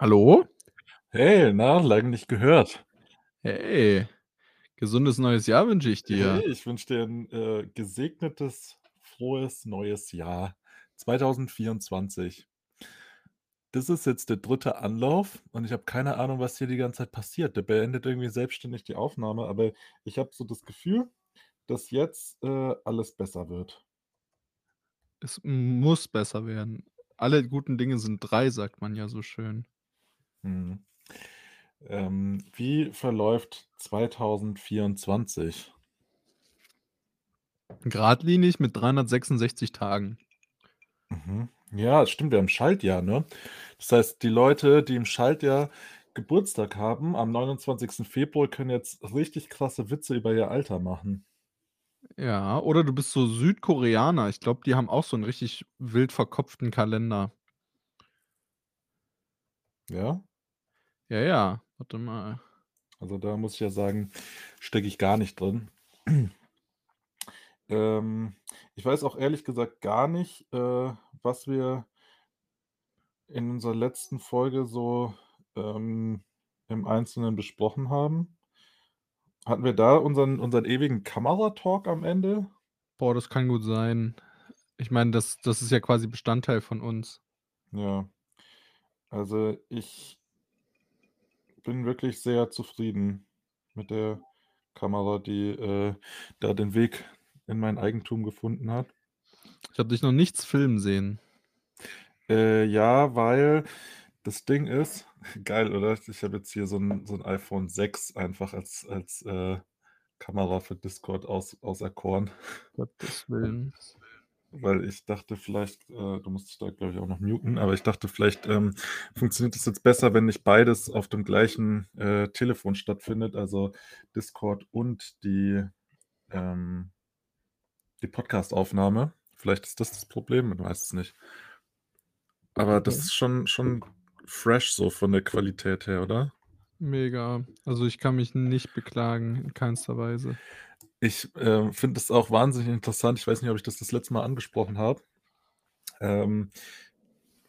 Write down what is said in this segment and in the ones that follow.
Hallo? Hey, na, lange nicht gehört. Hey, gesundes neues Jahr wünsche ich Hey, dir. ich wünsche dir 'n, äh, gesegnetes, frohes neues Jahr 2024. Das ist jetzt der 3. Anlauf und ich habe keine Ahnung, was hier die ganze Zeit passiert. Der beendet irgendwie selbstständig die Aufnahme, aber ich habe so das Gefühl, dass jetzt, äh, alles besser wird. Es muss besser werden. Alle guten Dinge sind 3, sagt man ja so schön. Mhm. Ähm, wie verläuft 2024? Geradlinig mit 366 Tagen. Mhm. Ja, stimmt, wir haben Schaltjahr, ne? Das heißt, die Leute, die im Schaltjahr Geburtstag haben, am 29. Februar, können jetzt richtig krasse Witze über ihr Alter machen. Ja, oder du bist so Südkoreaner. Ich glaube, die haben auch so 'n richtig wild verkopften Kalender. Ja? Ja, ja, warte mal. Also, da muss ich ja sagen, stecke ich gar nicht drin. Ähm, ich weiß auch ehrlich gesagt gar nicht, äh, was wir in unserer letzten Folge so, ähm, im Einzelnen besprochen haben. Hatten wir da unseren unseren ewigen Kameratalk am Ende? Boah, das kann gut sein. Ich meine, das das ist ja quasi Bestandteil von uns. Ja. Also, ich bin wirklich sehr zufrieden mit der Kamera, die, äh, da den Weg in mein Eigentum gefunden hat. Ich habe dich noch nichts filmen sehen. Äh, ja, weil das Ding ist geil, oder? Ich habe jetzt hier so 'n so 'n iPhone 6 einfach als als, äh, Kamera für Discord aus auserkoren. Gottes Willen. Weil ich dachte vielleicht, äh du musst dich da, glaube ich, auch noch muten, aber ich dachte, vielleicht, ähm, funktioniert das jetzt besser, wenn nicht beides auf dem gleichen, äh, Telefon stattfindet, also Discord und die, ähm die Podcastaufnahme. Vielleicht ist das das Problem, man weiß es nicht. Aber das ist schon schon fresh so von der Qualität her, oder? Mega. Also, ich kann mich nicht beklagen in keinster Weise. Ich, äh, finde es auch wahnsinnig interessant. Ich weiß nicht, ob ich das das letzte Mal angesprochen habe. Ähm,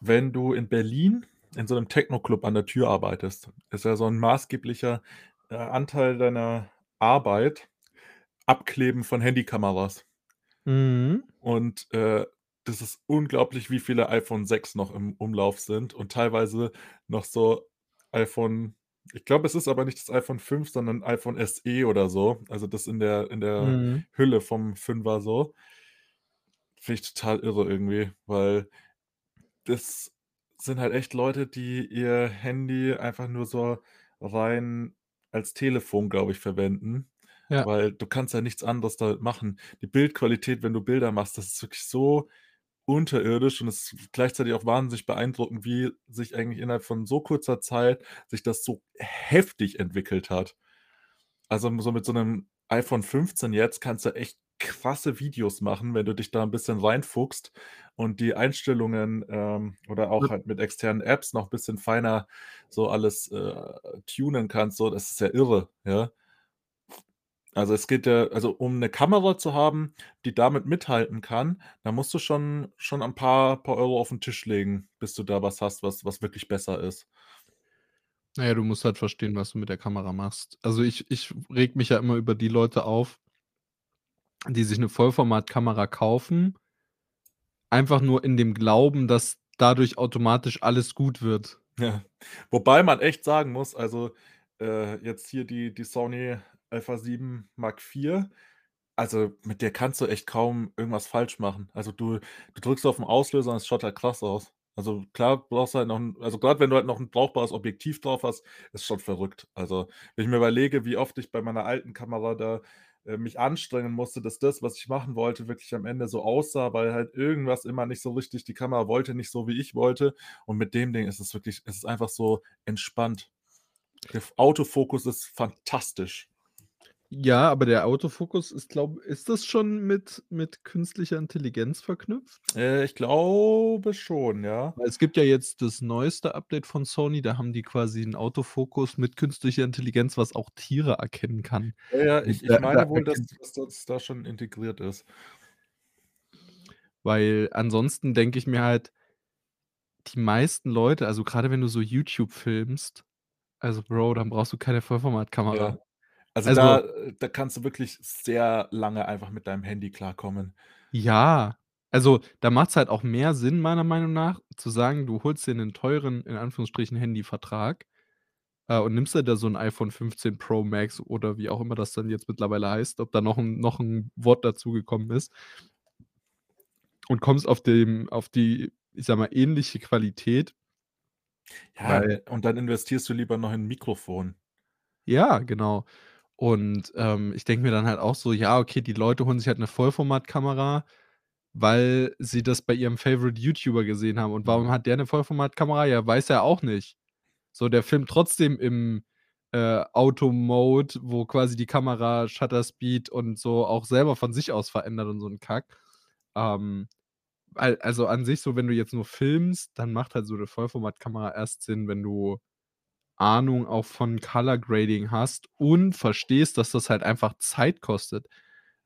wenn du in Berlin in so 'nem Techno-Club an der Tür arbeitest, ist ja so 'n maßgeblicher, äh, Anteil deiner Arbeit Abkleben von Handykameras. Mhm. Und, äh, das ist unglaublich, wie viele iPhone 6 noch im Umlauf sind und teilweise noch so iPhone ich glaube, es ist aber nicht das iPhone 5, sondern iPhone SE oder so, also das in der in der Mhm. Hülle vom 5er so. Finde ich total irre irgendwie, weil das sind halt echt Leute, die ihr Handy einfach nur so rein als Telefon, glaube ich, verwenden, Ja. weil du kannst ja nichts anderes damit machen. Die Bildqualität, wenn du Bilder machst, das ist wirklich so unterirdisch und es ist gleichzeitig auch wahnsinnig beeindruckend, wie sich eigentlich innerhalb von so kurzer Zeit sich das so heftig entwickelt hat. Also, so mit so 'nem iPhone 15 jetzt kannst du echt krasse Videos machen, wenn du dich da 'n bisschen reinfuchst und die Einstellungen, ähm oder auch halt mit externen Apps noch bisschen feiner so alles, äh, tunen kannst, so, das ist ja irre, ja? Also, es geht ja also, um 'ne Kamera zu haben, die damit mithalten kann, da musst du schon schon ein paar paar Euro auf 'n Tisch legen, bis du da was hast, was was wirklich besser ist. Na ja, du musst halt verstehen, was du mit der Kamera machst. Also, ich ich rege mich ja immer über die Leute auf die sich 'ne Vollformatkamera kaufen einfach nur in dem Glauben, dass dadurch automatisch alles gut wird. Ja. Wobei man echt sagen muss, also, äh, jetzt hier die die Sony Alpha 7 Mark IV, also, mit der kannst du echt kaum irgendwas falsch machen. Also, du du drückst auf 'n Auslöser und es schaut halt krass aus. Also, klar brauchst du halt noch 'n also, grad wenn du halt noch 'n brauchbares Objektiv drauf hast, ist schon verrückt. Also, wenn ich mir überlege, wie oft ich bei meiner alten Kamera da, äh, mich anstrengen musste, dass das, was ich machen wollte, wirklich am Ende so aussah, weil halt irgendwas immer nicht so richtig die Kamera wollte nicht so, wie ich wollte. Und mit dem Ding ist es wirklich es ist einfach so entspannt. Der Autofokus ist fantastisch. Ja, aber der Autofokus ist, glaube ist das schon mit mit künstlicher Intelligenz verknüpft? Äh, ich glaube schon, ja. Es gibt ja jetzt das neueste Update von Sony, da haben die quasi 'n Autofokus mit künstlicher Intelligenz, was auch Tiere erkennen kann. Ja, ja, ich ich da da meine wohl, dass dass das da schon integriert ist. Weil ansonsten denke ich mir halt die meisten Leute also, grade wenn du so YouTube filmst also, Bro, dann brauchst du keine Ja. Also, Also da äh, da kannst du wirklich sehr lange einfach mit deinem Handy klarkommen. Ja, also, da macht's halt auch mehr Sinn, meiner Meinung nach, zu sagen, du holst dir 'nen teuren, in Anführungsstrichen, Handyvertrag, äh, und nimmst dir da so 'n iPhone 15 Pro Max oder wie auch immer das dann jetzt mittlerweile heißt, ob da noch 'n noch 'n Wort dazugekommen ist und kommst auf dem auf die, ich sage mal, ähnliche Qualität. Ja, Weil und dann investierst du lieber noch in 'n Mikrofon. Ja, genau. Und, ähm, ich denke mir dann halt auch so: „Ja, okay, die Leute holen sich halt 'ne Vollformatkamera, weil sie das bei ihrem Favorite YouTuber gesehen haben. Und warum Mhm. hat der 'ne Vollformatkamera? Ja, weiß er auch nicht.“ So, der filmt trotzdem im, äh, Auto-Mode, wo quasi die Kamera Shutter Speed und so auch selber von sich aus verändert und so 'n Kack. Ähm, al also, an sich so, wenn du jetzt nur filmst, dann macht halt so 'ne Vollformatkamera erst Sinn, wenn du Ahnung auch von Color Grading hast und verstehst, dass das halt einfach Zeit kostet.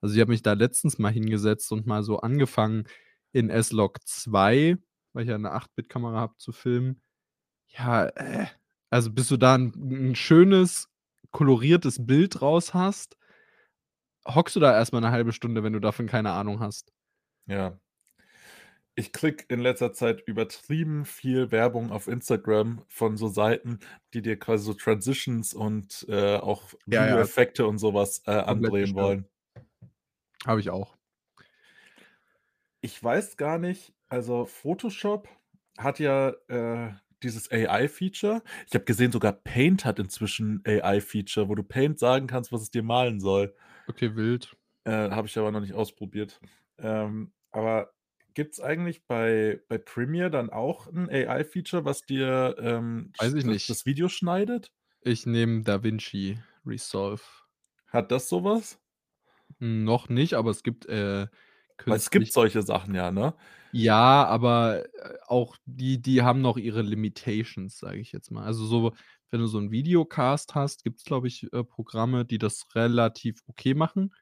Also, ich habe mich da letztens mal hingesetzt und mal so angefangen, in S-Log 2, weil ich ja 'ne 8-Bit-Kamera habe, zu filmen. Ja, äh, also, bis du da 'n 'n schönes koloriertes Bild raus hast hockst du da erst mal 'ne 1/2 Stunde, wenn du davon keine Ahnung hast. Ja. Ich kriege in letzter Zeit übertrieben viel Werbung auf Instagram von so Seiten, die dir quasi so Transitions und, äh, auch Ja, ja. Videoeffekte und so was, äh, andrehen wollen. Habe ich auch. Ich weiß gar nicht also, Photoshop hat ja, äh, dieses AI-Feature. Ich habe gesehen, sogar Paint hat inzwischen AI-Feature, wo du Paint sagen kannst, was es dir malen soll. Okay, wild. Äh, habe ich aber noch nicht ausprobiert. Ähm, aber gibt's eigentlich bei bei Premiere dann auch 'n AI-Feature, was dir, ähm, Weiß ich nicht. das Video schneidet? Ich nehme DaVinci Resolve. Hat das so was? Noch nicht, aber es gibt, äh, Weil es gibt solche Sachen ja, ne? Ja, aber, äh, auch die die haben noch ihre Limitations, sage ich jetzt mal. Also, so wenn du so 'n Videocast hast, gibt's, glaube ich, äh, Programme, die das relativ okay machen.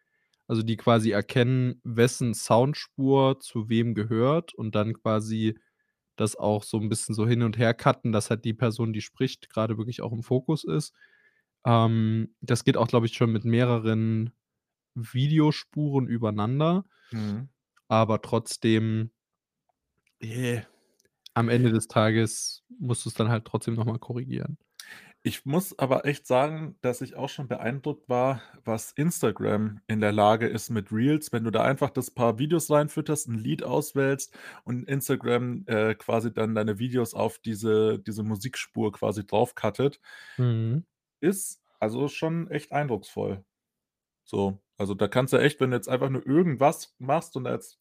Also, die quasi erkennen, wessen Soundspur zu wem gehört und dann quasi das auch so 'n bisschen so hin und her cutten, dass halt die Person, die spricht, grade wirklich auch im Fokus ist. Ähm, das geht auch, glaube ich, schon mit mehreren Videospuren übereinander. Mhm. Aber trotzdem am Ende des Tages musst du's dann halt trotzdem noch mal korrigieren. Ich muss aber echt sagen, dass ich auch schon beeindruckt war, was Instagram in der Lage ist mit Reels, wenn du da einfach das paar Videos reinfütterst, 'n Lied auswählst und Instagram, äh, quasi dann deine Videos auf diese diese Musikspur quasi drauf cuttet. Mhm. Ist also schon echt eindrucksvoll. So, also, da kannst du echt, wenn du jetzt einfach nur irgendwas machst und da jetzt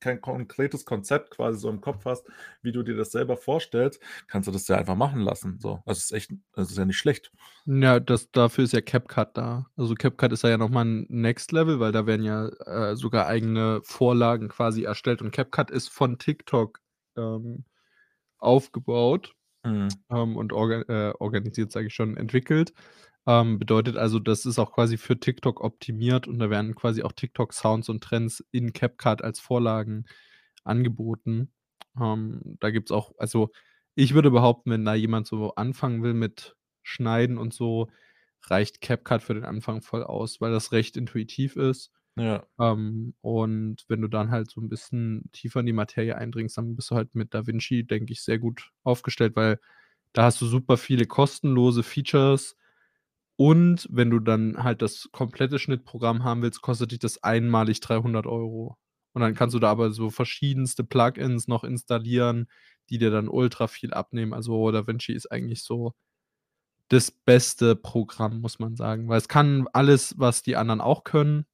kein konkretes Konzept quasi so im Kopf hast, wie du dir das selber vorstellst, kannst du das ja einfach machen lassen, so. Das ist echt das ist ja nicht schlecht. Ja, das dafür ist ja CapCut da. Also, CapCut ist ja noch mal 'n Next Level, weil da werden ja, äh, sogar eigene Vorlagen quasi erstellt und CapCut ist von TikTok, ähm, aufgebaut, Mhm. ähm, und orga äh, organisiert, sage ich schon, entwickelt. Ähm, bedeutet also, das ist auch quasi für TikTok optimiert und da werden quasi auch TikTok-Sounds und Trends in CapCut als Vorlagen angeboten. Ähm, da gibt's auch also, ich würde behaupten, wenn da jemand so anfangen will mit Schneiden und so, reicht CapCut für den Anfang voll aus, weil das recht intuitiv ist. Ja. Ähm, und wenn du dann halt so 'n bisschen tiefer in die Materie eindringst, dann bist du halt mit DaVinci, denke ich, sehr gut aufgestellt, weil da hast du super viele kostenlose Features und wenn du dann halt das komplette Schnittprogramm haben willst, kostet dich das einmalig 300 €. Und dann kannst du da aber so verschiedenste Plugins noch installieren, die dir dann ultra viel abnehmen. Also, DaVinci ist eigentlich so das beste Programm, muss man sagen, weil es kann alles, was die anderen auch können,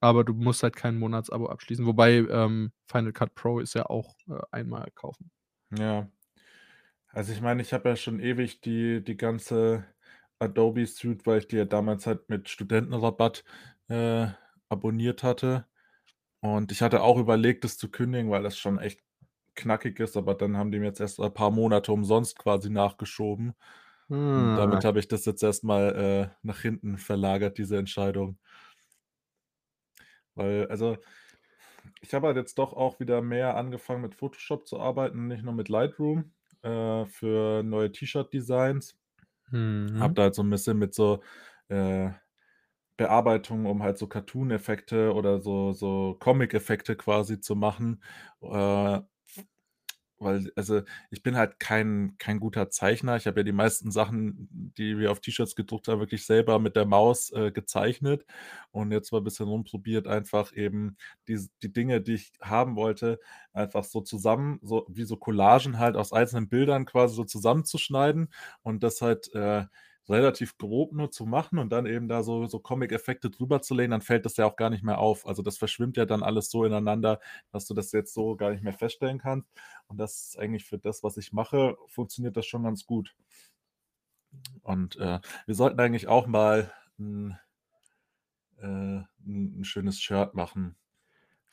aber du musst halt kein Monatsabo abschließen. Wobei, ähm, Final Cut Pro ist ja auch, äh, einmal kaufen. Ja. Also, ich meine, ich habe ja schon ewig die die ganze Adobe Suite, weil ich die ja damals halt mit Studentenrabatt, äh, abonniert hatte. Und ich hatte auch überlegt, das zu kündigen, weil das schon echt knackig ist, aber dann haben die mir jetzt erst ein paar Monate umsonst quasi nachgeschoben. Ah. damit habe ich das jetzt erst mal, äh, nach hinten verlagert, diese Entscheidung. Weil also Ich habe halt jetzt doch auch wieder mehr angefangen, mit Photoshop zu arbeiten, nicht nur mit Lightroom, äh, für neue T-Shirt-Designs. Habe Mhm. da halt so 'n bisschen mit so, äh, Bearbeitung, um halt so Cartoon-Effekte oder so so Comic-Effekte quasi zu machen, äh weil also, ich bin halt kein kein guter Zeichner. Ich habe ja die meisten Sachen, die wir auf T-Shirts gedruckt haben, wirklich selber mit der Maus, äh, gezeichnet und jetzt mal bisschen rumprobiert, einfach eben dies die Dinge, die ich haben wollte, einfach so zusammen so wie so Collagen halt aus einzelnen Bildern quasi so zusammenzuschneiden und das halt, äh, relativ grob nur zu machen und dann eben da so so Comic-Effekte drüber zu legen, dann fällt das ja auch gar nicht mehr auf. Also, das verschwimmt ja dann alles so ineinander, dass du das jetzt so gar nicht mehr feststellen kannst. Und das ist eigentlich für das, was ich mache, funktioniert das schon ganz gut. Und, äh, wir sollten eigentlich auch mal 'n äh, 'n 'n schönes Shirt machen.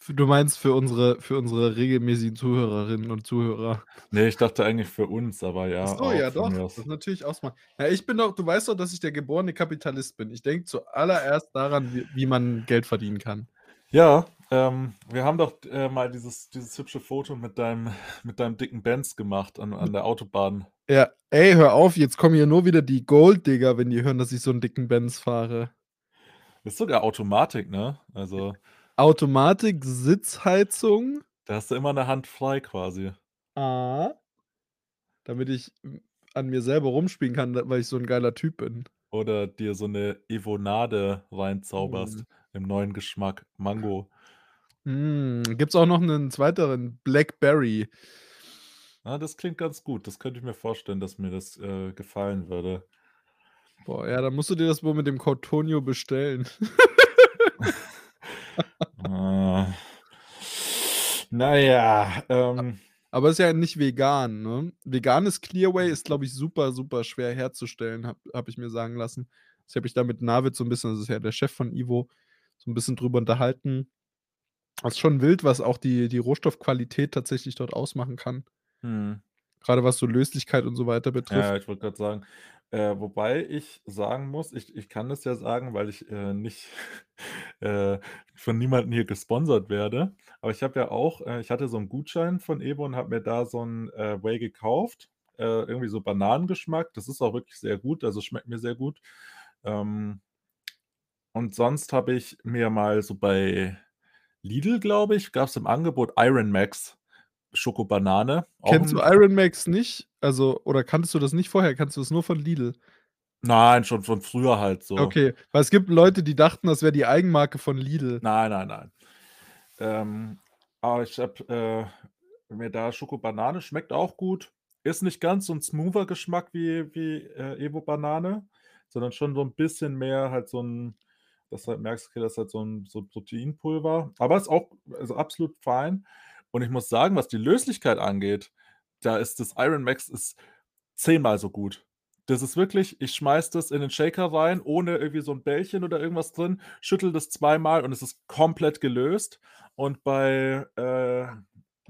Du meinst für unsere für unsere regelmäßigen Zuhörerinnen und Zuhörer? Ne, ich dachte eigentlich für uns, aber Ach ja, so, auch ja doch, das aus. natürlich auch smart. Ja, ich bin doch du weißt doch, dass ich der geborene Kapitalist bin. Ich denke zuallererst daran, wie wie man Geld verdienen kann. Ja, ähm, wir haben doch, äh, mal dieses dieses hübsche Foto mit deinem mit deinem dicken Benz gemacht an an der Autobahn. Ja, ey, hör auf, jetzt kommen hier nur wieder die Golddigger, wenn die hören, dass ich so 'n dicken Benz fahre. Ist sogar Automatik, ne? Also Automatik, Sitzheizung. Da hast du immer 'ne Hand frei quasi. Ah. Damit ich, an mir selber rumspielen kann, weil ich so 'n geiler Typ bin. Oder dir so 'ne Evo-Nade reinzauberst im neuen Geschmack, Mango. Hm, gibt's auch noch 'nen zweiteren Blackberry. Ah, das klingt ganz gut. Das könnte ich mir vorstellen, dass mir das, äh, gefallen würde. Boah, ja, dann musst du dir das wohl mit dem Cottonio bestellen. Ah. Na ja, A ähm aber ist ja nicht vegan, ne? Veganes Clearway ist, glaube ich, super, super schwer herzustellen, habe habe ich mir sagen lassen. Ich habe mich da mit Navid so 'n bisschen das ist ja der Chef von Ivo, so 'n bisschen drüber unterhalten. Das ist schon wild, was auch die die Rohstoffqualität tatsächlich dort ausmachen kann. Mhm. Grade was so Löslichkeit und so weiter Ja, betrifft. ich wollte grad sagen, äh, wobei ich sagen muss, ich ich kann das ja sagen, weil ich, äh, nicht, äh, von niemandem hier gesponsert werde. Aber ich habe ja auch äh, ich hatte so 'n Gutschein von Evo und habe mir da so 'n, äh, Whey gekauft, äh, irgendwie so Bananengeschmack. Das ist auch wirklich sehr gut, also, schmeckt mir sehr gut. Ähm und sonst habe ich mir mal so bei Lidl, glaube ich, gab's im Angebot Iron Max Schokobanane, auch Kennst du Iron Max nicht? Also oder kanntest du das nicht vorher? Kannst du das nur von Lidl? Nein, schon von früher halt so. Okay, weil es gibt Leute, die dachten, das wäre die Eigenmarke von Lidl. Nein, nein, nein. Ähm, aber ich habe, äh, mir da Schokobanane schmeckt auch gut. Ist nicht ganz so 'n smoother Geschmack wie wie, äh, Evo Banane, sondern schon so 'n bisschen mehr halt so 'n dass du halt merkst, okay, das ist halt so 'n so Proteinpulver. Aber ist auch also, absolut fein. Und ich muss sagen, was die Löslichkeit angeht, da ist das Iron Max ist zehnmal so gut. Das ist wirklich ich schmeiße das in den Shaker rein, ohne irgendwie so 'n Bällchen oder irgendwas drin, schüttle das zweimal und es ist komplett gelöst. Und bei äh,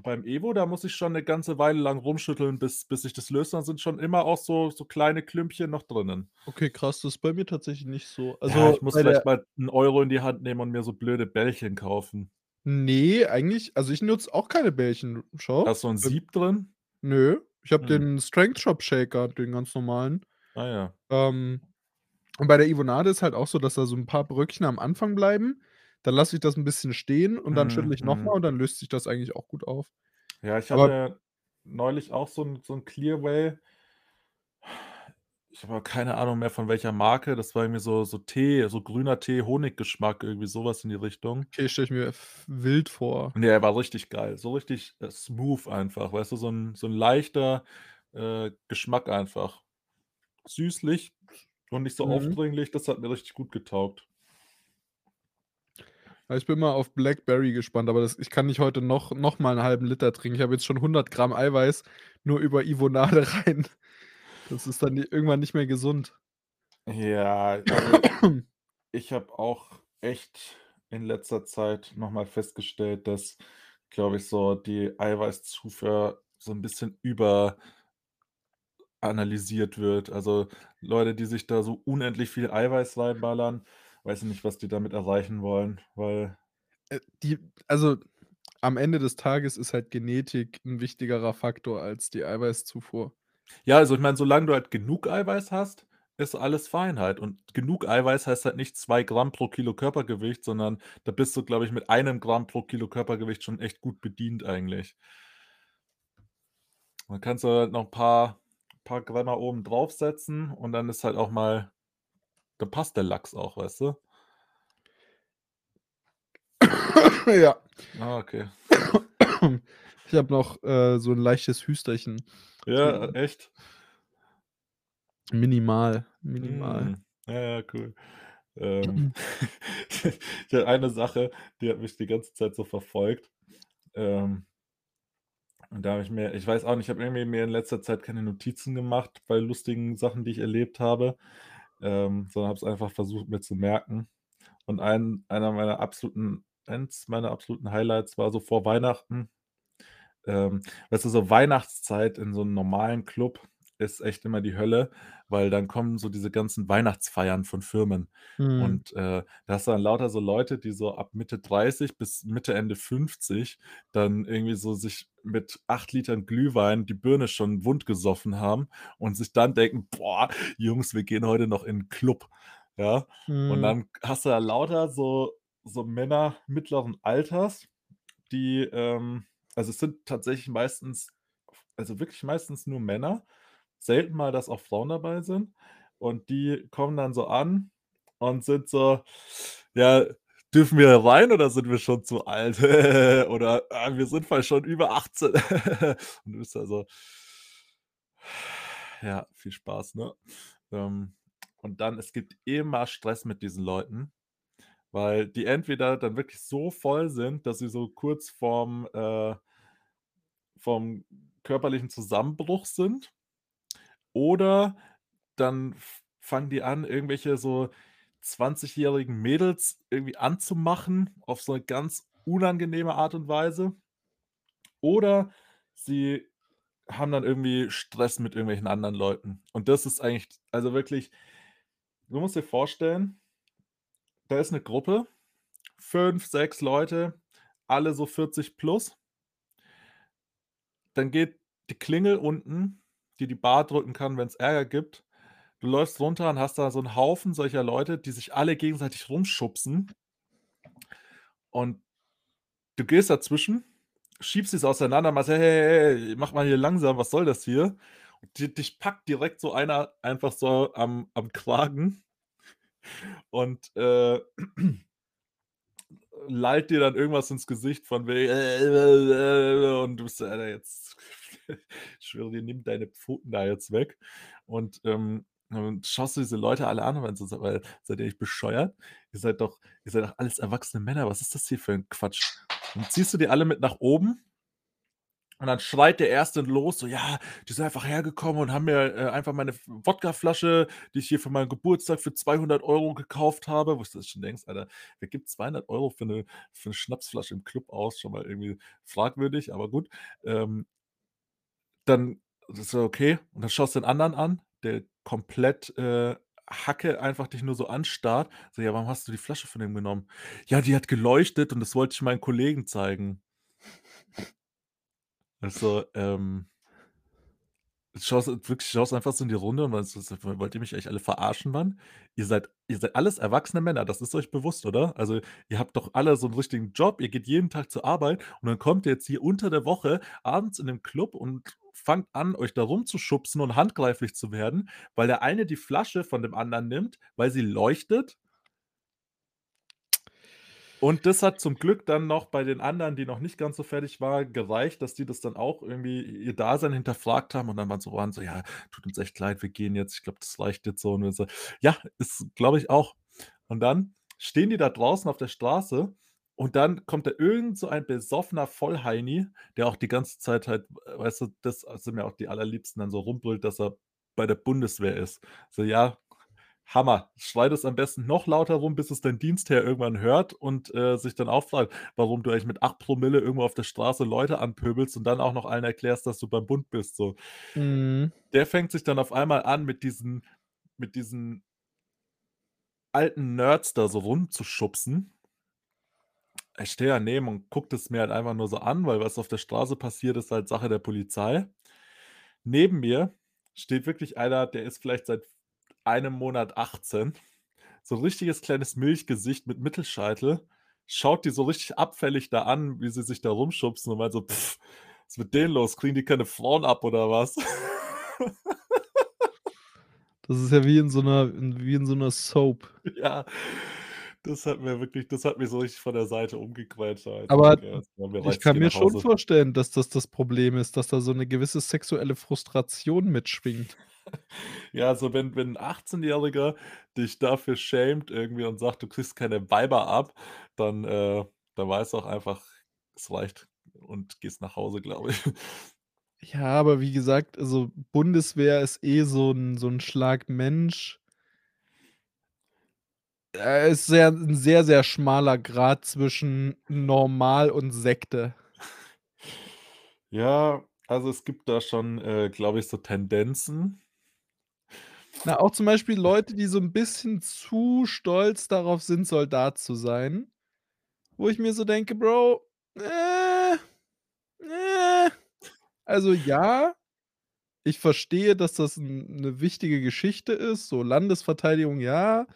beim Evo, da muss ich schon 'ne ganze Weile lang rumschütteln, bis bis sich das löst. Dann sind schon immer auch so so kleine Klümpchen noch drinnen. Okay, krass, das ist bei mir tatsächlich nicht so. Ja, Also, ich muss vielleicht mal 'n Euro in die Hand nehmen und mir so blöde Bällchen kaufen. Ne, eigentlich also, ich nutze auch keine Bällchen. Schau. Hast du 'n Ähm, Sieb drin? Nö, ich habe Hm. den Strength Shop Shaker, den ganz normalen. Ah ja. Ähm, und bei der Ivonade ist halt auch so, dass da so 'n paar Bröckchen am Anfang bleiben. Dann lasse ich das 'n bisschen stehen und dann schüttle Mhm, ich noch mhm. mal und dann löst sich das eigentlich auch gut auf. Ja, ich Aber hatte neulich auch so 'n so 'n Clear Whey. Ich habe aber keine Ahnung mehr, von welcher Marke. Das war irgendwie so so Tee, so grüner Tee, Honiggeschmack, irgendwie so was in die Richtung. Okay, stelle ich mir f wild vor. Ne, er war richtig geil. So richtig, äh, smooth einfach, weißt du, so 'n so 'n leichter, äh, Geschmack einfach. Süßlich und nicht so Mhm. aufdringlich, das hat mir richtig gut getaugt. Ja, ich bin mal auf Blackberry gespannt, aber das ich kann nicht heute noch noch mal 'n halben Liter trinken. Ich habe jetzt schon 100 Gramm Eiweiß nur über Ivonade rein. Das ist dann irgendwann nicht mehr gesund. Ja, also, ich habe auch echt in letzter Zeit noch mal festgestellt, dass, glaube ich, so die Eiweißzufuhr so 'n bisschen über analysiert wird. Also, Leute, die sich da so unendlich viel Eiweiß reinballern, weiß ich nicht, was die damit erreichen wollen, weil Äh, die also am Ende des Tages ist halt Genetik 'n wichtigerer Faktor als die Eiweißzufuhr. Ja, also ich meine, solange du halt genug Eiweiß hast, ist alles fein halt. Und genug Eiweiß heißt halt nicht 2 Gramm pro Kilo Körpergewicht, sondern da bist du, glaube ich, mit 1 Gramm pro Kilo Körpergewicht schon echt gut bedient eigentlich. Dann kannst du halt noch 'n paar paar Grammer oben draufsetzen und dann ist halt auch mal dann passt der Lachs auch, weißt du? Ja. Ah, okay. Ich habe noch, äh, so 'n leichtes Hüsterchen. Ja, echt? Minimal, minimal. Mhm. Ja, ja, cool. Ähm, ich habe eine Sache, die hat mich die ganze Zeit so verfolgt. Ähm und da habe ich mir ich weiß auch nicht, ich habe irgendwie mir in letzter Zeit keine Notizen gemacht bei lustigen Sachen, die ich erlebt habe, ähm, sondern habe es einfach versucht, mir zu merken. Und ein einer meiner absoluten eins meiner absoluten Highlights war so vor Weihnachten. Ähm, weißt du, so Weihnachtszeit in so 'nem normalen Club ist echt immer die Hölle, weil dann kommen so diese ganzen Weihnachtsfeiern von Firmen. Mhm. Und, äh, da hast du dann lauter so Leute, die so ab Mitte 30 bis Mitte, Ende 50 dann irgendwie so sich mit 8 Litern Glühwein die Birne schon wundgesoffen haben und sich dann denken: „Boah, Jungs, wir gehen heute noch in 'n Club“, ja? Und Mhm. dann hast du da lauter so so Männer mittleren Alters, die, ähm also, es sind tatsächlich meistens also, wirklich meistens nur Männer, selten mal, dass auch Frauen dabei sind. Und die kommen dann so an und sind so: „Ja, dürfen wir rein oder sind wir schon zu alt?“ Oder: „Ah, wir sind voll schon über 18.“ Und du bist da so Ja, viel Spaß, ne? Ähm, und dann es gibt immer Stress mit diesen Leuten, weil die entweder dann wirklich so voll sind, dass sie so kurz vorm, äh vorm körperlichen Zusammenbruch sind oder dann fangen die an, irgendwelche so zwanzigjährigen Mädels irgendwie anzumachen auf so 'ne ganz unangenehme Art und Weise. Oder sie haben dann irgendwie Stress mit irgendwelchen anderen Leuten. Und das ist eigentlich also wirklich du musst dir vorstellen da ist 'ne Gruppe, 5, 6 Leute, alle so 40 plus. Dann geht die Klingel unten, die die Bar drücken kann, wenn's Ärger gibt. Du läufst runter und hast da so 'n Haufen solcher Leute, die sich alle gegenseitig rumschubsen. Und du gehst dazwischen, schiebst so auseinander, machst: „Hey, hey, hey, mach mal hier langsam, was soll das hier?“ Und di dich packt direkt so einer einfach so am am Kragen und, äh lallt dir dann irgendwas ins Gesicht von wegen und du bist „Alter, jetzt ich schwöre dir, nimm deine Pfoten da jetzt weg.“ Und, ähm, dann schaust du diese Leute alle an und „Äh, seid ihr nicht bescheuert? Ihr seid doch ihr seid doch alles erwachsene Männer. Was ist das hier für 'n Quatsch?“ Dann ziehst du die alle mit nach oben und dann schreit der Erste los, so: „Ja, die sind einfach hergekommen und haben mir, äh, einfach meine Wodkaflasche, die ich hier für meinen Geburtstag für 200 € gekauft habe“ wo du dir schon denkst: „Alter, wer gibt 200 € für 'ne für 'ne Schnapsflasche im Club aus?“ Schon mal irgendwie fragwürdig, aber gut. Ähm dann so, okay. Und dann schaust du den anderen an, der komplett, äh, Hacke einfach dich nur so anstarrt. So: „Ja, warum hast du die Flasche von dem genommen?“ „Ja, die hat geleuchtet und das wollte ich meinen Kollegen zeigen.“ Also, ähm schaust wirklich schaust einfach so in die Runde und meinst so: „Wollt ihr mich eigentlich alle verarschen, Mann? Ihr seid ihr seid alles erwachsene Männer, das ist euch bewusst, oder? Also, ihr habt doch alle so 'n richtigen Job, ihr geht jeden Tag zur Arbeit und dann kommt ihr jetzt hier unter der Woche abends in den Club und fangt an, euch da rumzuschubsen und handgreiflich zu werden, weil der eine die Flasche von dem anderen nimmt, weil sie leuchtet?“ Und das hat zum Glück dann noch bei den anderen, die noch nicht ganz so fertig waren, gereicht, dass die das dann auch irgendwie ihr Dasein hinterfragt haben und dann waren so waren so: „Ja, tut uns echt leid, wir gehen jetzt. Ich glaube, das reicht jetzt so.“ Und so: „Ja, ist glaube ich auch.“ Und dann stehen die da draußen auf der Straße und dann kommt da irgend so ein besoffener Vollheini, der auch die ganze Zeit halt, weißt du, das sind mir auch die Allerliebsten, dann so rumbrüllt, dass er bei der Bundeswehr ist. So, ja, Hammer. Schrei das am besten noch lauter rum, bis es dein Dienstherr irgendwann hört und, äh, sich dann auch fragt, warum du eigentlich mit 8 Promille irgendwo auf der Straße Leute anpöbelst und dann auch noch allen erklärst, dass du beim Bund bist, so. Mhm. Der fängt sich dann auf einmal an, mit diesen mit diesen alten Nerds da so rumzuschubsen. ich stehe daneben und gucke das mir halt einfach nur so an, weil was auf der Straße passiert, ist halt Sache der Polizei. Neben mir steht wirklich einer, der ist vielleicht seit einem Monat 18. So 'n richtiges kleines Milchgesicht mit Mittelscheitel, schaut die so richtig abfällig da an, wie sie sich da rumschubsen und meint so: „Pff, was ist mit denen los? Kriegen die keine Frauen ab oder was?“ Das ist ja wie in so 'ner in wie in so 'ner Soap. Ja, das hat mir wirklich das hat mich so richtig von der Seite umgequetscht, Alter. Aber Ja, ich kann mir schon vorstellen, dass das das Problem ist, dass da so 'ne gewisse sexuelle Frustration mitschwingt. Ja, also wenn wenn 'n Achtzehnjähriger dich dafür schämt irgendwie und sagt, du kriegst keine Weiber ab, dann, äh dann weißt du auch einfach, es reicht und gehst nach Hause, glaube ich. Ja, aber wie gesagt, also Bundeswehr ist eh so 'n so 'n Schlag Mensch. Äh, ist sehr 'n sehr, sehr schmaler Grat zwischen normal und Sekte. Ja, also es gibt da schon, äh, glaube ich, so Tendenzen. Na, auch zum Beispiel Leute, die so 'n bisschen zu stolz darauf sind, Soldat zu sein, wo ich mir so denke: „Bro, äh, äh.“ Also ja, ich verstehe, dass das 'n 'ne wichtige Geschichte ist, so Landesverteidigung, ja,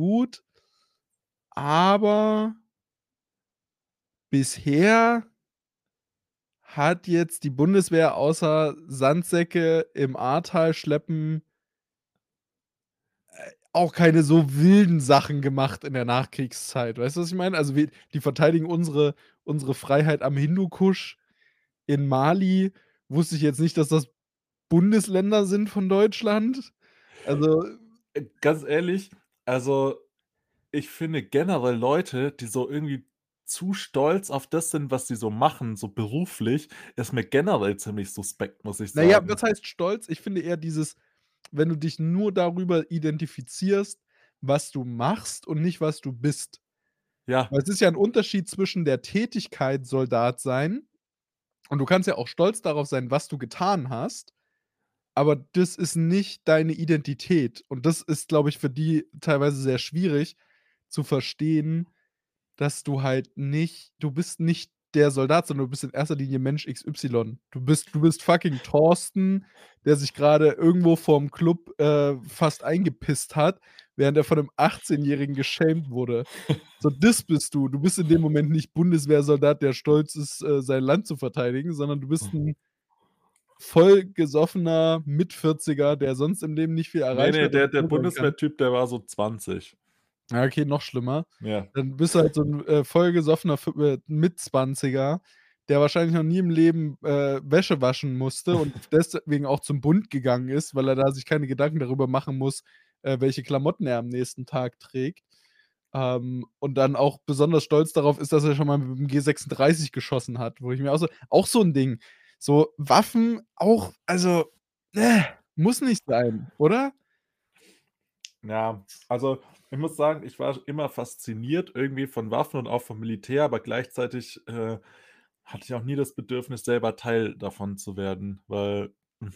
gut. Aber bisher hat jetzt die Bundeswehr außer Sandsäcke im Ahrtal schleppen äh, auch keine so wilden Sachen gemacht in der Nachkriegszeit. Weißt du, was ich meine? Also, wir die verteidigen unsere unsere Freiheit am Hindukusch. In Mali wusste ich jetzt nicht, dass das Bundesländer sind von Deutschland. Also Äh, ganz ehrlich, also ich finde generell Leute, die so irgendwie zu stolz auf das sind, was sie so machen, so beruflich, ist mir generell ziemlich suspekt, muss ich sagen. was heißt stolz? Ich finde eher dieses, wenn du dich nur darüber identifizierst, was du machst und nicht, was du bist. Ja. Weil es ist ja 'n Unterschied zwischen der Tätigkeit Soldat sein und du kannst ja auch stolz darauf sein, was du getan hast, aber das ist nicht deine Identität. Und das ist, glaube ich, für die teilweise sehr schwierig zu verstehen, dass du halt nicht du bist nicht der Soldat, sondern du bist in erster Linie Mensch XY. Du bist du bist fucking Thorsten, der sich grade irgendwo vorm Club, äh, fast eingepisst hat, während er von 'nem Achtzehnjährigen geschämt wurde. So, das bist du. Du bist in dem Moment nicht Bundeswehrsoldat, der stolz ist, äh, sein Land zu verteidigen, sondern du bist 'n vollgesoffener Mitvierziger, der sonst im Leben nicht viel erreicht ne, hat und der der. Bundeswehrtyp, der war so 20. Ja, okay, noch schlimmer. Ja. Dann bist du halt so 'n, äh, vollgesoffener äh, Mitzwanziger, der wahrscheinlich noch nie im Leben, äh, Wäsche waschen musste und deswegen auch zum Bund gegangen ist, weil er da sich keine Gedanken darüber machen muss, äh, welche Klamotten er am nächsten Tag trägt. Ähm, und dann auch besonders stolz darauf ist, dass er schon mal mit 'm G36 geschossen hat, wo ich mir auch so auch so 'n Ding. So Waffen auch also, muss nicht sein, oder? Ja, also ich muss sagen, ich war immer fasziniert irgendwie von Waffen und auch vom Militär, aber gleichzeitig, äh, hatte ich auch nie das Bedürfnis, selber Teil davon zu werden, weil, hm,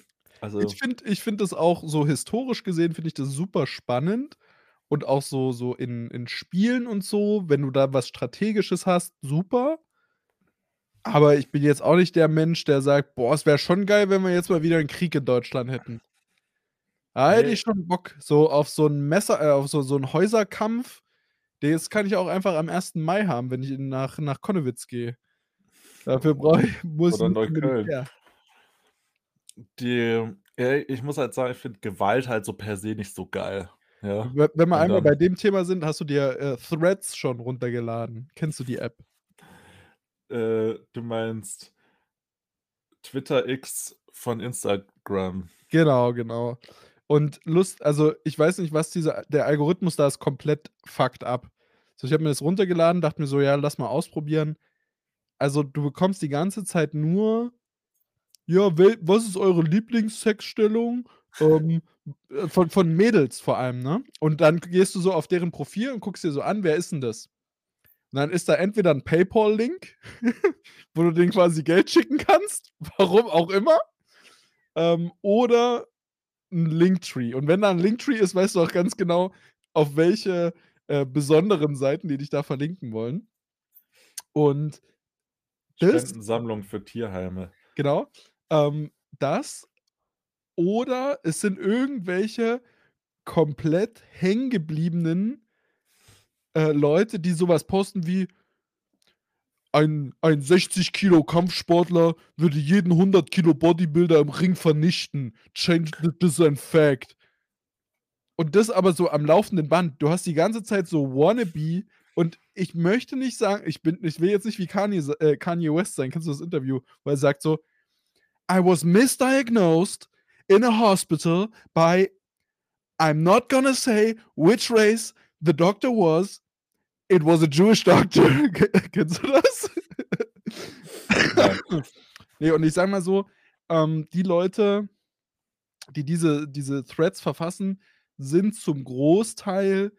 Ich also finde ich finde das auch so historisch gesehen finde ich das super spannend und auch so so in in Spielen und so, wenn du da was Strategisches hast, super. Aber ich bin jetzt auch nicht der Mensch, der sagt: „Boah, es wäre schon geil, wenn wir jetzt mal wieder 'n Krieg in Deutschland hätten.“ Da hätte ich schon Bock, so auf so 'n Messer äh, auf so so 'n Häuserkampf. Das kann ich auch einfach am 1. Mai haben, wenn ich nach nach Connewitz gehe. Dafür brauche ich muss Oder Neukölln. Die ich muss halt sagen, ich finde Gewalt halt so per se nicht so geil, ja? We wenn wir einmal bei dem Thema sind, hast du dir, äh, Threads schon runtergeladen? Kennst du die App? Äh, du meinst Twitter X von Instagram. Genau, genau. Und Lust also, ich weiß nicht, was dieser der Algorithmus da ist komplett fucked up. So, ich habe mir das runtergeladen, dachte mir so: „Ja, lass mal ausprobieren.“ Also, du bekommst die ganze Zeit nur: „Ja, was ist eure Lieblings-Sexstellung?“ Ähm, äh, von von Mädels vor allem, ne? Und dann gehst du so auf deren Profil und guckst dir so an: „Wer ist 'n das?“ Und dann ist da entweder 'n PayPal-Link, wo du denen quasi Geld schicken kannst, warum auch immer, ähm, oder 'n Linktree. Und wenn da 'n Linktree ist, weißt du auch ganz genau, auf welche, äh, besonderen Seiten die dich da verlinken wollen. Und das Spendensammlung für Tierheime. Genau, ähm, das oder es sind irgendwelche komplett hängen gebliebenen äh, Leute, die so was posten wie ein ein 60 Kilo Kampfsportler würde jeden 100 Kilo Bodybuilder im Ring vernichten. Change this ein Fact. Und das aber so am laufenden Band. Du hast die ganze Zeit so wannabe und ich möchte nicht sagen, ich bin ich will jetzt nicht wie Kanye äh, Kanye West sein. Kennst du das Interview, wo er sagt so: „I was misdiagnosed in a hospital by I'm not gonna say which race the doctor was. It was a Jewish doctor.“ Kennst du das? Nein. Ne, und ich sage mal so, ähm, die Leute, die diese diese Threads verfassen, sind zum Großteil,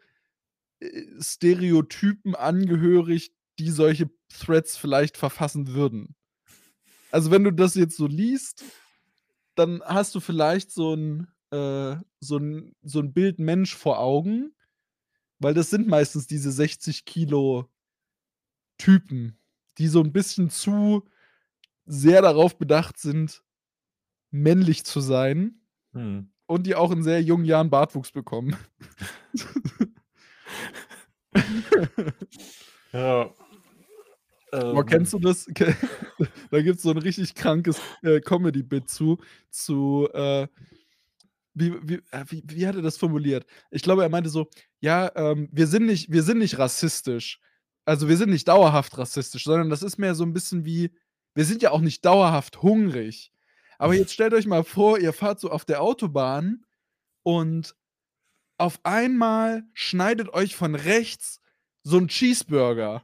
äh, Stereotypen angehörig, die solche Threads vielleicht verfassen würden. Also, wenn du das jetzt so liest, dann hast du vielleicht so 'n äh, so 'n so 'n Bild Mensch vor Augen, weil das sind meistens diese 60 Kilo Typen, die so 'n bisschen zu sehr darauf bedacht sind, männlich zu sein Mhm. und die auch in sehr jungen Jahren Bartwuchs bekommen. Ja. Ähm. kennst du das? Da gibt's so 'n richtig krankes, äh, Comedy-Bit zu zu, äh wie wie äh, wie wie hat er das formuliert? Ich glaube, er meinte so: „Ja, ähm, wir sind nicht wir sind nicht rassistisch. Also, wir sind nicht dauerhaft rassistisch, sondern das ist mehr so 'n bisschen wie wir sind ja auch nicht dauerhaft hungrig. Aber jetzt stellt euch mal vor, ihr fahrt so auf der Autobahn und auf einmal schneidet euch von rechts so 'n Cheeseburger.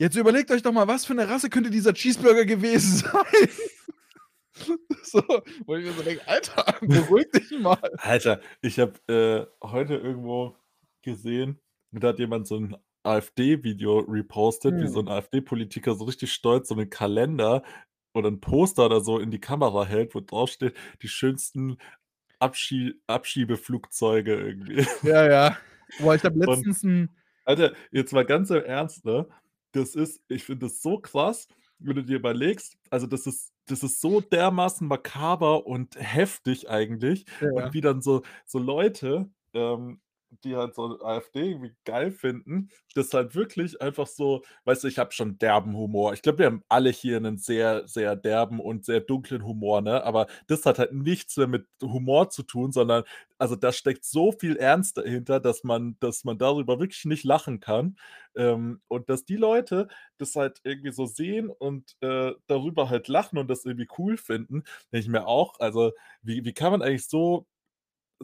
Jetzt überlegt euch doch mal, was für 'ne Rasse könnte dieser Cheeseburger gewesen sein?“ So, wo ich mir so denke: „Alter, beruhig dich mal.“ Alter, ich habe, äh, heute irgendwo gesehen, da hat jemand so 'n AfD-Video repostet, wie so Mhm. 'n AfD-Politiker so richtig stolz so 'nen Kalender oder 'n Poster oder so in die Kamera hält, wo draufsteht: „Die schönsten Abschie Abschiebeflugzeuge“ irgendwie. Ja, ja. Boah, ich habe Und letztens 'n Alter, jetzt mal ganz im Ernst, ne? Das ist ich finde das so krass, wenn du dir überlegst also, das ist das ist so dermaßen makaber und heftig eigentlich und Ja. wie dann so so Leute, ähm, die halt so AfD irgendwie geil finden, das halt wirklich einfach so weißt du, ich habe schon derben Humor. Ich glaube, wir haben alle hier 'nen sehr, sehr derben und sehr dunklen Humor, ne? Aber das hat halt nichts mehr mit Humor zu tun, sondern also, da steckt so viel Ernst dahinter, dass man dass man darüber wirklich nicht lachen kann. Ähm, und dass die Leute das halt irgendwie so sehen und, äh, darüber halt lachen und das irgendwie cool finden, denke ich mir auch, also, wie wie kann man eigentlich so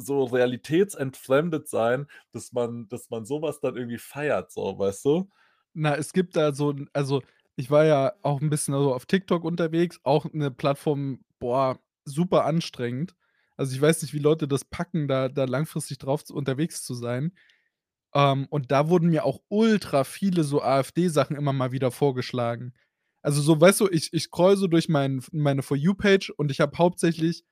so realitätsentfremdet sein, dass man dass man so was dann irgendwie feiert so, weißt du? Na, es gibt da so also, ich war ja auch 'n bisschen so auf TikTok unterwegs, auch 'ne Plattform, boah, super anstrengend. Also, ich weiß nicht, wie Leute das packen, da da langfristig drauf zu unterwegs zu sein. Ähm, und da wurden mir auch ultra viele so AfD-Sachen immer mal wieder vorgeschlagen. Also, so, weißt du, ich ich scrolle so durch mein meine For You-Page und ich habe hauptsächlich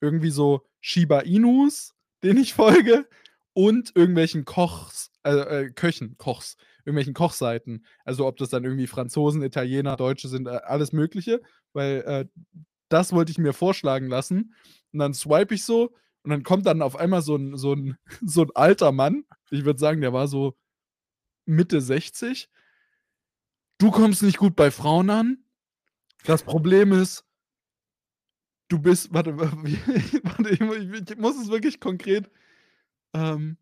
irgendwie so Shiba Inus, denen ich folge, und irgendwelchen Kochs äh, äh, Köchen Kochs, irgendwelchen Kochseiten. Also, ob das dann irgendwie Franzosen, Italiener, Deutsche sind, äh, alles Mögliche, weil, äh, das wollte ich mir vorschlagen lassen. Und dann swipe ich so und dann kommt dann auf einmal so 'n so 'n so 'n alter Mann. Ich würde sagen, der war so Mitte 60. „Du kommst nicht gut bei Frauen an. Das Problem ist“ „du bist“ warte, warte, ich ich muss es wirklich konkret ähm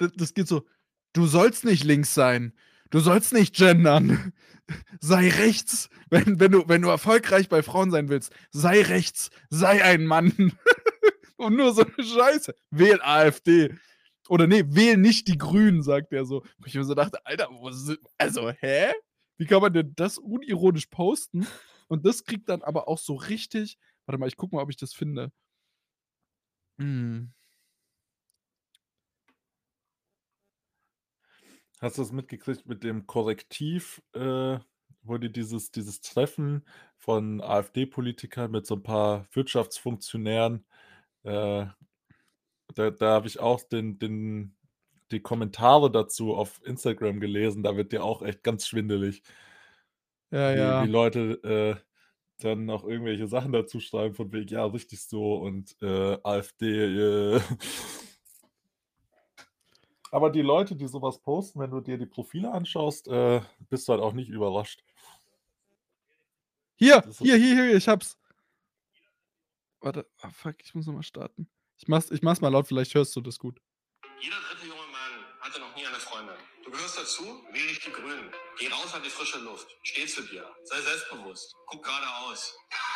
d das geht so: „Du sollst nicht links sein. Du sollst nicht gendern. Sei rechts. Wenn wenn du wenn du erfolgreich bei Frauen sein willst, sei rechts. Sei ein Mann.“ Und nur so 'ne Scheiße. „Wähl AfD.“ Oder ne: „Wähl nicht die Grünen“, sagt er so. Wo ich mir so dachte: „Alter, wo si also, hä? Wie kann man denn das unironisch posten?“ Und das kriegt dann aber auch so richtig warte mal, ich gucke mal, ob ich das finde. Mhm. Hast du das mitgekriegt mit dem Korrektiv, äh, wo die dieses dieses Treffen von AfD-Politikern mit so 'n paar Wirtschaftsfunktionären, äh, da da habe ich auch den den die Kommentare dazu auf Instagram gelesen, da wird dir auch echt ganz schwindelig. Ja, Wie ja. wie Leute, äh, dann noch irgendwelche Sachen dazu schreiben von wegen: „Ja, richtig so“ und, äh, AfD, äh. Aber die Leute, die so was posten, wenn du dir die Profile anschaust, äh, bist du halt auch nicht überrascht. Hier, hier, hier, hier, ich habe es. Warte, ah fuck, ich muss noch mal starten. Ich mach's ich mach's mal laut, vielleicht hörst du das gut. Jeder dritte junge Mann hatte noch nie eine Freundin. Du gehörst dazu, wähl nicht die Grünen. Geh raus an die frische Luft. Steh zu dir. Sei selbstbewusst. Guck geradeaus.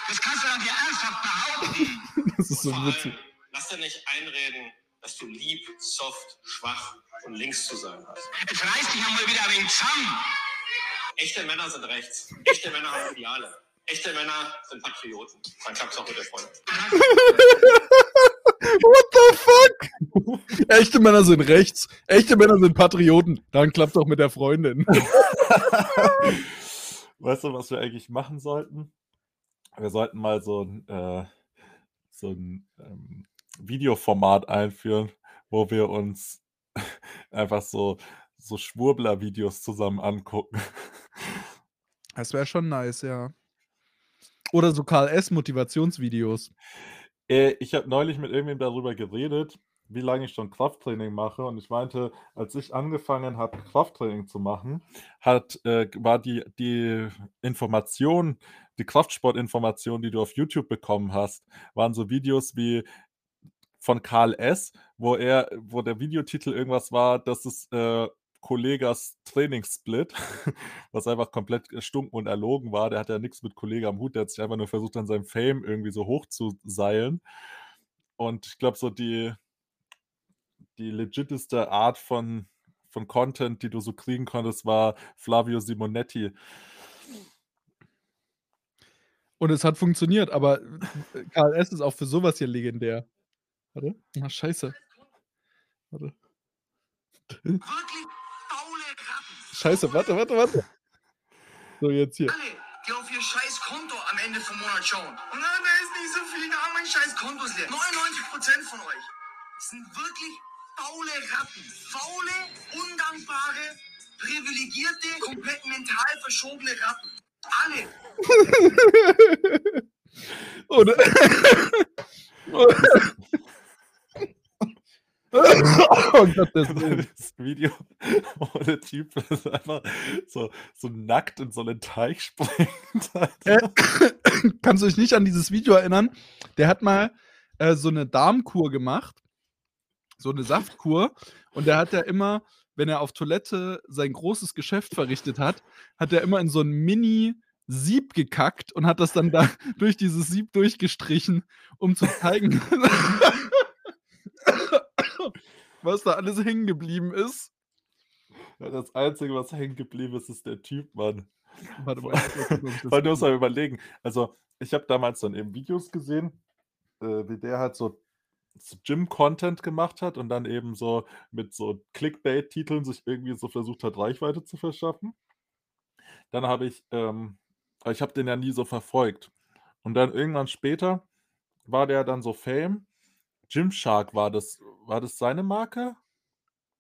Das kannst du doch dir ernsthaft behaupten. Das ist so Vor witzig. allem, lass dir nicht einreden, dass du lieb, soft, schwach und links zu sein hast. Jetzt reiß dich einmal wieder ein wenig zusammen. Echte Männer sind rechts. Echte Männer haben Ideale. Echte Männer sind Patrioten. Dann klappt's auch mit der Freundin. What the fuck? Echte Männer sind rechts, echte Männer sind Patrioten. Dann klappt doch mit der Freundin. Weißt du, was wir eigentlich machen sollten? Wir sollten mal so 'n, äh so 'n, ähm, Videoformat einführen, wo wir uns einfach so so Schwurbler-Videos zusammen angucken. Das wäre schon nice, ja. Oder so Karl S. Motivationsvideos. Äh, ich habe neulich mit irgendwem darüber geredet, wie lange ich schon Krafttraining mache und ich meinte, als ich angefangen habe, Krafttraining zu machen, hat äh, war die die Information die Kraftsportinformation, die du auf YouTube bekommen hast, waren so Videos wie von Karl S., wo er wo der Videotitel irgendwas war, das ist, äh, Kollegas Trainingssplit, was einfach komplett erstunken und erlogen war. Der hat ja nix mit Kollega am Hut, der hat sich einfach nur versucht, an seinem Fame irgendwie so hochzuseilen. Und ich glaube, so die die legiteste Art von von Content, die du so kriegen konntest, war Flavio Simonetti. Und es hat funktioniert, aber äh, Karl S. ist auch für so was hier legendär. Warte. Ah, scheiße. Warte. Wirklich. Scheiße, warte, warte, warte. So, jetzt hier. Alle, die auf ihr scheiß Konto am Ende vom Monat schauen. Und dann, da ist nicht so viel da, mein scheiß Konto ist leer. 99% von euch sind wirklich faule Ratten. Faule, undankbare, privilegierte, komplett mental verschobene Ratten. Alle. Und Oh Gottes Willen. Das Video, wo der Typ das einfach so so nackt in so 'nen Teich springt, Äh, Alter. kannst du dich nicht an dieses Video erinnern? Der hat mal, äh, so 'ne Darmkur gemacht, so 'ne Saftkur und der hat ja immer, wenn er auf Toilette sein großes Geschäft verrichtet hat, hat er immer in so 'n Mini-Sieb gekackt und hat das dann da durch dieses Sieb durchgestrichen, um zu zeigen, was da alles hängen geblieben ist. Ja, das Einzige, was hängen geblieben ist, ist der Typ, Mann. Warte mal, allem, du musst mal überlegen. Also, ich habe damals dann eben Videos gesehen, äh, wie der halt so Gym-Content gemacht hat und dann eben so mit so Clickbait-Titeln sich irgendwie so versucht hat, Reichweite zu verschaffen. Dann habe ich, ähm aber ich habe den ja nie so verfolgt. Und dann irgendwann später war der dann so Fame. Gymshark war das war das seine Marke?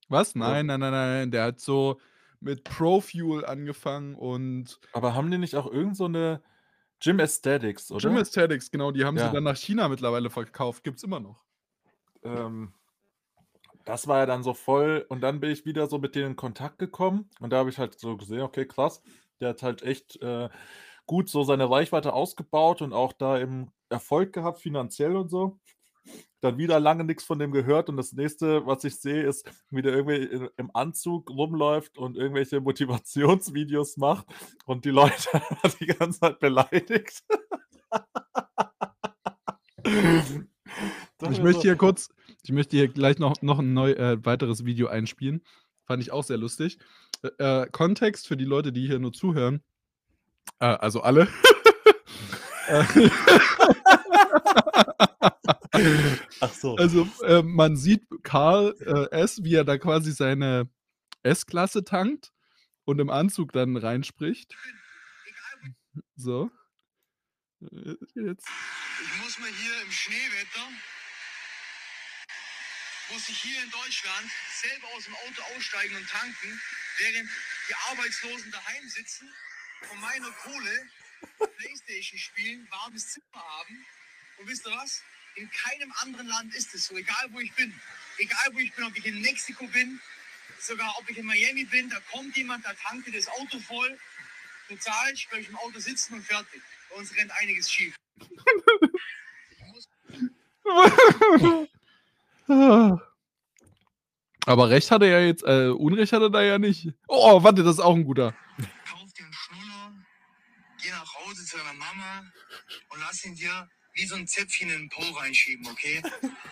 Was? Nein, nein, nein, nein, der hat so mit Pro-Fuel angefangen und Aber haben die nicht auch irgend so 'ne Gym Aesthetics, Gym oder? Aesthetics, genau, die haben sie Ja. dann nach China mittlerweile verkauft, gibt's immer noch. Ähm, das war ja dann so voll und dann bin ich wieder so mit denen in Kontakt gekommen und da habe ich halt so gesehen: „Okay, krass, der hat halt echt, äh, gut so seine Reichweite ausgebaut und auch da eben Erfolg gehabt finanziell und so.“ Dann wieder lange nix von dem gehört und das Nächste, was ich sehe, ist, wie der irgendwie im Anzug rumläuft und irgendwelche Motivationsvideos macht und die Leute die ganze Zeit beleidigt. Ich möchte hier kurz ich möchte hier gleich noch noch 'n neu äh, weiteres Video einspielen. Fand ich auch sehr lustig. Äh, äh, Kontext für die Leute, die hier nur zuhören. Äh, also alle. Ach so. Also, äh, man sieht Karl, äh, S., wie er da quasi seine S-Klasse tankt und im Anzug dann reinspricht. So. Äh, jetzt. Ich muss mir hier im Schneewetter muss ich hier in Deutschland selber aus dem Auto aussteigen und tanken, während die Arbeitslosen daheim sitzen, von meiner Kohle Playstation spielen, warmes Zimmer haben. Und wisst ihr was? In keinem anderen Land ist es so, egal wo ich bin. Egal wo ich bin, ob ich in Mexiko bin, sogar ob ich in Miami bin, da kommt jemand, da tankt das Auto voll, du zahlst, ich bleib im Auto sitzen und fertig. Bei uns rennt einiges schief. Aber Recht hat er ja jetzt, äh, Unrecht hat er da ja nicht. Oh, warte, das ist auch ein guter. Kauf dir einen Schnuller, geh nach Hause zu deiner Mama und lass ihn dir wie so ein Zäpfchen in den Po reinschieben, okay?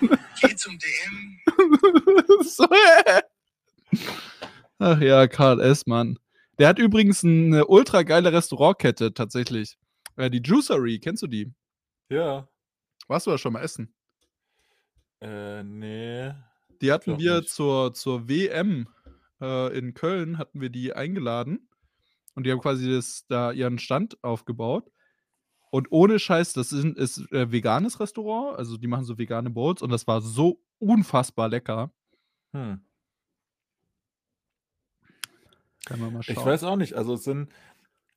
geh zum DM, so, äh. Ach ja, Karl S., Mann. Der hat übrigens eine ultra geile Restaurantkette, tatsächlich. Äh, die Juicery, kennst du die? Ja. Warst du da schon mal essen? Äh, nee. Die hatten wir nicht. zur, zur WM äh, in Köln, hatten wir die eingeladen. Und die haben quasi das, da ihren Stand aufgebaut. Und ohne Scheiß, das ist, ist äh, veganes Restaurant. Also die machen so vegane Bowls und das war so unfassbar lecker. Hm. Kann man mal schauen. Ich weiß auch nicht. Also es sind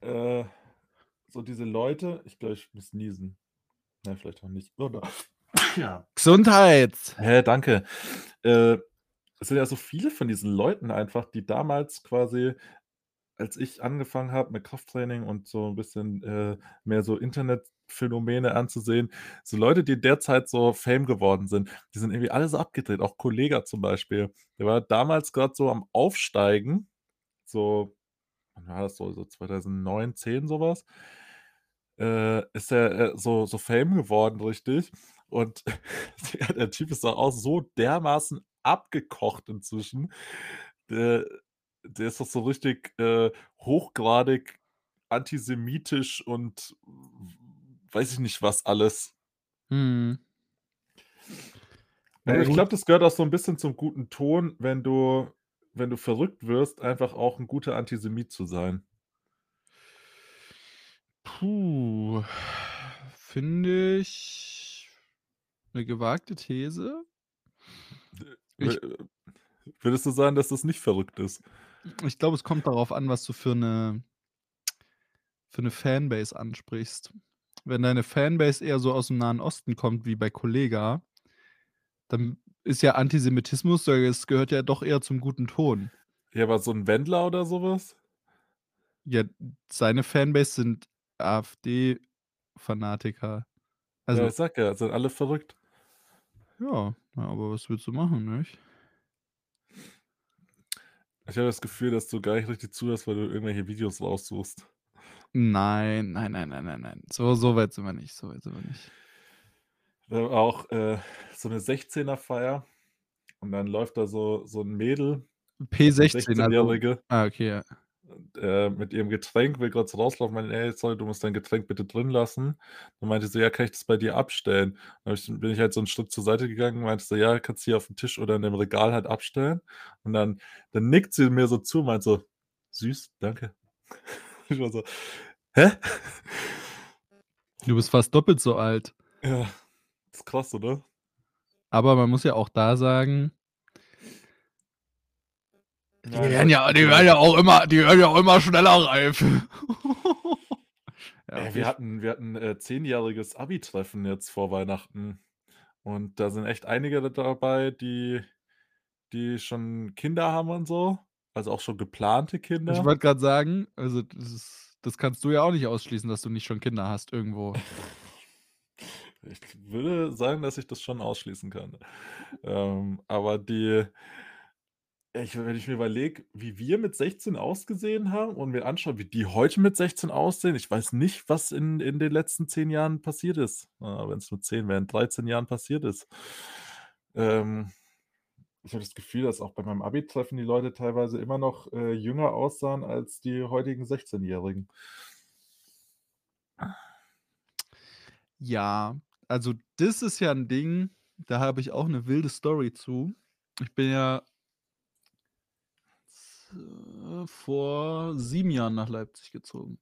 äh, so diese Leute, ich glaube, ich muss niesen. Nein, vielleicht auch nicht. Oder? Ja. Gesundheit! Hä, danke. Äh, es sind ja so viele von diesen Leuten einfach, die damals quasi, als ich angefangen habe mit Krafttraining und so ein bisschen äh, mehr so Internetphänomene anzusehen, so Leute, die derzeit so Fame geworden sind, die sind irgendwie alle so abgedreht. Auch Kollega zum Beispiel. Der war damals gerade so am Aufsteigen. So, wann war das so? So 2009, 10 sowas. Äh, ist er äh, so, so Fame geworden, richtig. Und der, Typ ist auch so dermaßen abgekocht inzwischen. Der, der ist doch so richtig äh, hochgradig antisemitisch und weiß ich nicht was alles. Hm. Ja, ich glaube, das gehört auch so ein bisschen zum guten Ton, wenn du, wenn du verrückt wirst, einfach auch ein guter Antisemit zu sein. Puh. Finde ich eine gewagte These. Ich- W- Würdest du sagen, dass das nicht verrückt ist? Ich glaube, es kommt darauf an, was du für eine, für eine Fanbase ansprichst. Wenn deine Fanbase eher so aus dem Nahen Osten kommt, wie bei Kollega, dann ist ja Antisemitismus, das gehört ja doch eher zum guten Ton. Ja, aber so ein Wendler oder sowas? Ja, seine Fanbase sind AfD-Fanatiker. Also, ja, ich sag ja, sind alle verrückt. ja, aber was willst du machen, nicht? Ich habe das Gefühl, dass du gar nicht richtig zuhörst, weil du irgendwelche Videos raussuchst. Nein, nein, nein, nein, nein, nein. So, so weit sind wir nicht. So weit sind wir nicht. Wir haben auch äh, so eine 16er-Feier und dann läuft da so, so ein Mädel, P16, also. 16-Jährige, Ah, okay, ja. Äh, mit ihrem Getränk, will gerade so rauslaufen, meinte, ey, sorry, du musst dein Getränk bitte drin lassen. Dann meinte sie, ja, kann ich das bei dir abstellen? Dann ich, bin ich halt so einen Schritt zur Seite gegangen, meinte sie, ja, kannst du hier auf dem Tisch oder in dem Regal halt abstellen. Und dann, dann nickt sie mir so zu, meint so, süß, danke. Ich war so, hä? Du bist fast doppelt so alt. Ja, ist krass, oder? Aber man muss ja auch da sagen, die Ja, werden ja, die werden ja auch immer, die werden ja auch immer schneller reif. ja, Ey, okay. wir hatten, wir hatten äh, zehnjähriges Abi-Treffen jetzt vor Weihnachten. Und da sind echt einige da- dabei, die, die schon Kinder haben und so. Also auch schon geplante ich Kinder. wollte gerade sagen, also das, ist, das kannst du ja auch nicht ausschließen, dass du nicht schon Kinder hast irgendwo. Ich würde sagen, dass ich das schon ausschließen kann. Ähm, aber die, ich, wenn ich mir überlege, wie wir mit 16 ausgesehen haben und mir anschaue, wie die heute mit 16 aussehen, ich weiß nicht, was in, in den letzten 10 Jahren passiert ist. wenn es nur 10 wären, 13 Jahren passiert ist. Ähm, ich habe das Gefühl, dass auch bei meinem Abi-Treffen die Leute teilweise immer noch äh, jünger aussahen als die heutigen 16-Jährigen. Ja, also das ist ja ein Ding, da habe ich auch eine wilde Story zu. Ich bin ja z- vor sieben Jahren nach Leipzig gezogen.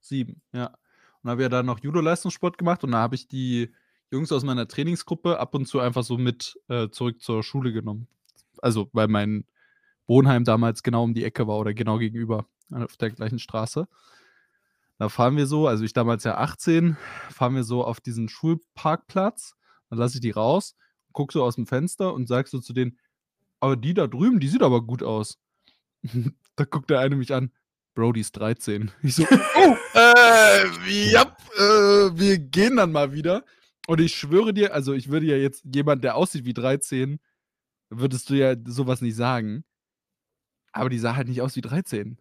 Sieben, ja. Und habe ja dann noch Judo-Leistungssport gemacht und da habe ich die Jungs aus meiner Trainingsgruppe ab und zu einfach so mit äh, zurück zur Schule genommen. Also, weil mein Wohnheim damals genau um die Ecke war oder genau gegenüber auf der gleichen Straße. Da fahren wir so, also ich damals ja 18, fahren wir so auf diesen Schulparkplatz. Dann lasse ich die raus, guck so aus dem Fenster und sag so zu denen, aber die da drüben, die sieht aber gut aus. da guckt der eine mich an, Bro, die ist 13. Ich so, oh, äh, ja, äh, wir gehen dann mal wieder. Und ich schwöre dir, also ich würde ja jetzt jemand, der aussieht wie 13, würdest du ja sowas nicht sagen. Aber die sah halt nicht aus wie 13.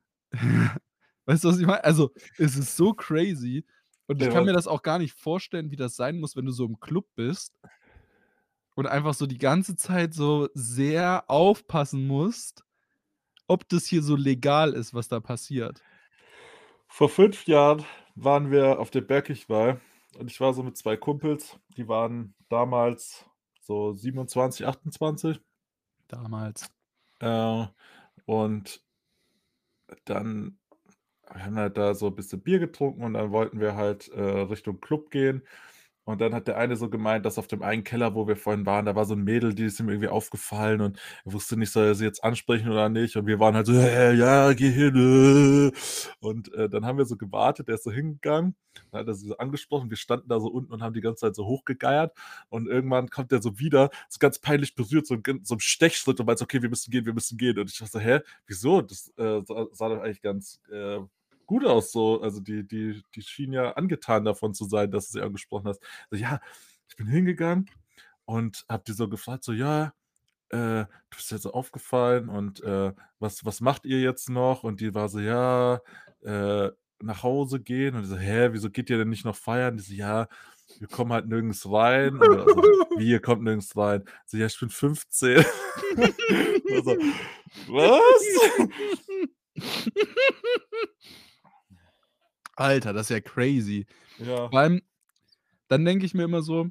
weißt du, was ich meine? Also, es ist so crazy. Und ich Ja, kann mir das auch gar nicht vorstellen, wie das sein muss, wenn du so im Club bist und einfach so die ganze Zeit so sehr aufpassen musst, ob das hier so legal ist, was da passiert. Vor fünf Jahren waren wir auf der Bergigwahl und ich war so mit zwei Kumpels, die waren damals so 27, 28. Damals. Äh, und dann wir haben halt da so ein bisschen Bier getrunken und dann wollten wir halt äh, Richtung Club gehen. Und dann hat der eine so gemeint, dass auf dem einen Keller, wo wir vorhin waren, da war so ein Mädel, die ist ihm irgendwie aufgefallen und er wusste nicht, soll er sie jetzt ansprechen oder nicht. Und wir waren halt so, hey, ja, geh hin. äh." Und äh, dann haben wir so gewartet, der ist so hingegangen, dann hat er sie so angesprochen, wir standen da so unten und haben die ganze Zeit so hochgegeiert. Und irgendwann kommt der so wieder, so ganz peinlich berührt, so, ein- so ein Stechschritt und meint okay, wir müssen gehen, wir müssen gehen. Und ich dachte so, hä, wieso? Das äh, sah, sah doch eigentlich ganz äh, gut aus so. Also die, die, die schien ja angetan davon zu sein, dass du sie angesprochen hast. So, ja, ich bin hingegangen und hab die so gefragt, so, ja, äh, du bist jetzt so aufgefallen und äh, was, was macht ihr jetzt noch? Und die war so, ja, äh, nach Hause gehen. Und ich so, hä, wieso geht ihr denn nicht noch feiern? Die so, ja, wir kommen halt nirgends rein. Und also, wie, ihr kommt nirgends rein? So, ja, ich bin 15. also, was? Alter, das ist ja crazy. Ja. Vor allem, dann denke ich mir immer so,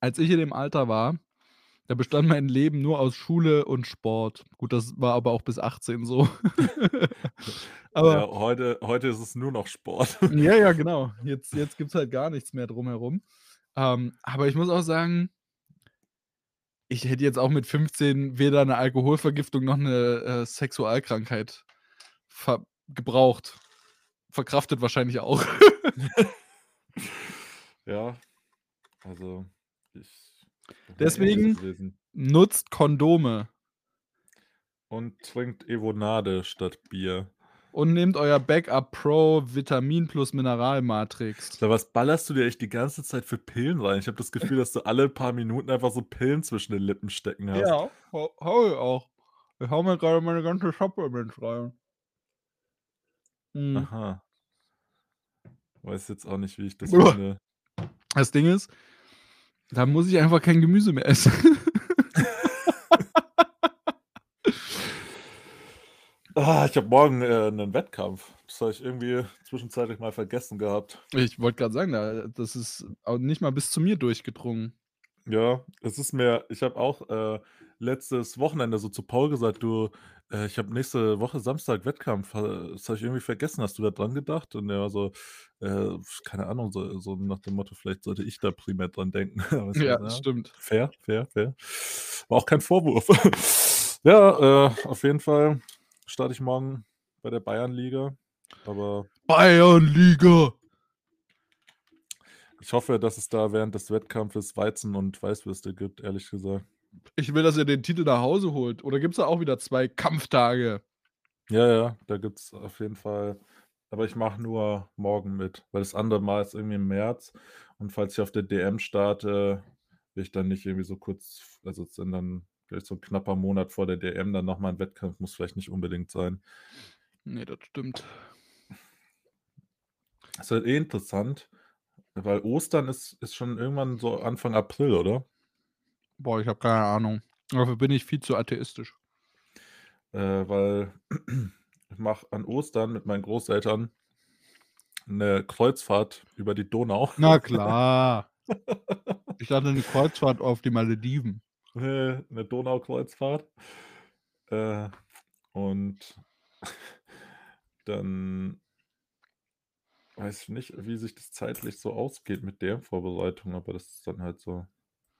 als ich in dem Alter war, da bestand mein Leben nur aus Schule und Sport. Gut, das war aber auch bis 18 so. aber ja, heute, heute ist es nur noch Sport. Ja, ja, genau. Jetzt, jetzt gibt es halt gar nichts mehr drumherum. Ähm, aber ich muss auch sagen, ich hätte jetzt auch mit 15 weder eine Alkoholvergiftung noch eine äh, Sexualkrankheit gebraucht. Verkraftet wahrscheinlich auch. Ja, also ich. Deswegen-. Nutzt Kondome Und trinkt Evonade statt Bier. und nehmt euer Backup Pro Vitamin plus Mineralmatrix. So, was ballerst du dir echt die ganze Zeit für Pillen rein? Ich habe das Gefühl, dass du alle paar Minuten einfach so Pillen zwischen den Lippen stecken hast. Ja, hau, hau ich auch. Ich hau mir gerade meine ganze Supplements rein. Mhm. Aha. Weiß jetzt auch nicht, wie ich das Uah. finde. Das Ding ist, da muss ich einfach kein Gemüse mehr essen. Ah, ich habe morgen äh, einen Wettkampf. Das habe ich irgendwie zwischenzeitlich mal vergessen gehabt. ich wollte gerade sagen, da, das ist auch nicht mal bis zu mir durchgedrungen. Ja, es ist mir, ich habe auch äh, letztes Wochenende so zu Paul gesagt, du, äh, ich habe nächste Woche Samstag Wettkampf. Das habe ich irgendwie vergessen. Hast du da dran gedacht? Und er war so, äh, keine Ahnung, so, so nach dem Motto, vielleicht sollte ich da primär dran denken. Aber es Ja, stimmt. Fair, fair, fair. War auch kein Vorwurf. ja, äh, auf jeden Fall starte ich morgen bei der Bayernliga. Aber Bayernliga! ich hoffe, dass es da während des Wettkampfes Weizen und Weißwürste gibt, ehrlich gesagt. Ich will, dass ihr den Titel nach Hause holt. Oder gibt es da auch wieder zwei Kampftage? Ja, ja, da gibt es auf jeden Fall. Aber ich mache nur morgen mit, weil das andere Mal ist irgendwie im März. Und falls ich auf der DM starte, will ich dann nicht irgendwie so kurz, also es sind dann vielleicht so ein knapper Monat vor der DM dann nochmal ein Wettkampf, muss vielleicht nicht unbedingt sein. Nee, das stimmt. Ist halt eh interessant, weil Ostern ist, ist schon irgendwann so Anfang April, oder? Boah, ich habe keine Ahnung. Dafür bin ich viel zu atheistisch. Äh, weil ich mache an Ostern mit meinen Großeltern eine Kreuzfahrt über die Donau. Na klar. ich hatte eine Kreuzfahrt auf die Malediven. äh, eine Donaukreuzfahrt. Äh, und dann weiß nicht, wie sich das zeitlich so ausgeht mit der Vorbereitung, aber das ist dann halt so.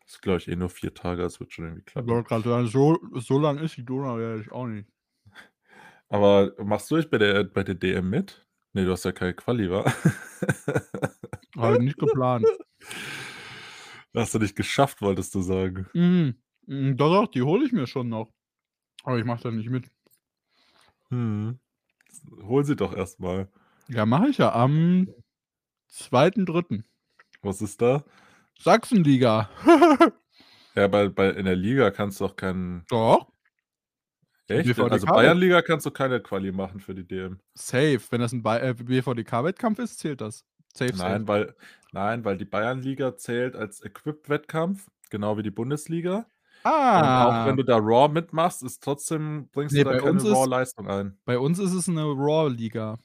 Das ist, glaube ich, eh nur vier Tage, das wird schon irgendwie Ich klappen. wollte gerade sagen, so, so lang ist die Donau ja auch nicht. Aber machst du dich bei der, bei der DM mit? Nee, du hast ja keine Quali, wa? Habe ich nicht geplant. Hast du nicht geschafft, wolltest du sagen. Mhm, Doch, doch, die hole ich mir schon noch. Aber ich mache da nicht mit. Hm. Hol sie doch erstmal. Ja, mache ich ja am 2.3. Was ist da? Sachsenliga. Ja, bei, bei, in der Liga kannst du auch keinen. Doch, Echt? BVDK Also Bayernliga kannst du keine Quali machen für die DM. safe. Wenn das ein äh, BVDK-Wettkampf ist, zählt das. Safe, Nein, safe. weil, nein, weil die Bayernliga zählt als Equip-Wettkampf, genau wie die Bundesliga. Und auch Ah, wenn du da Raw mitmachst, ist trotzdem, bringst Nee, du da bei keine Raw-Leistung ein. bei uns ist es eine Raw-Liga.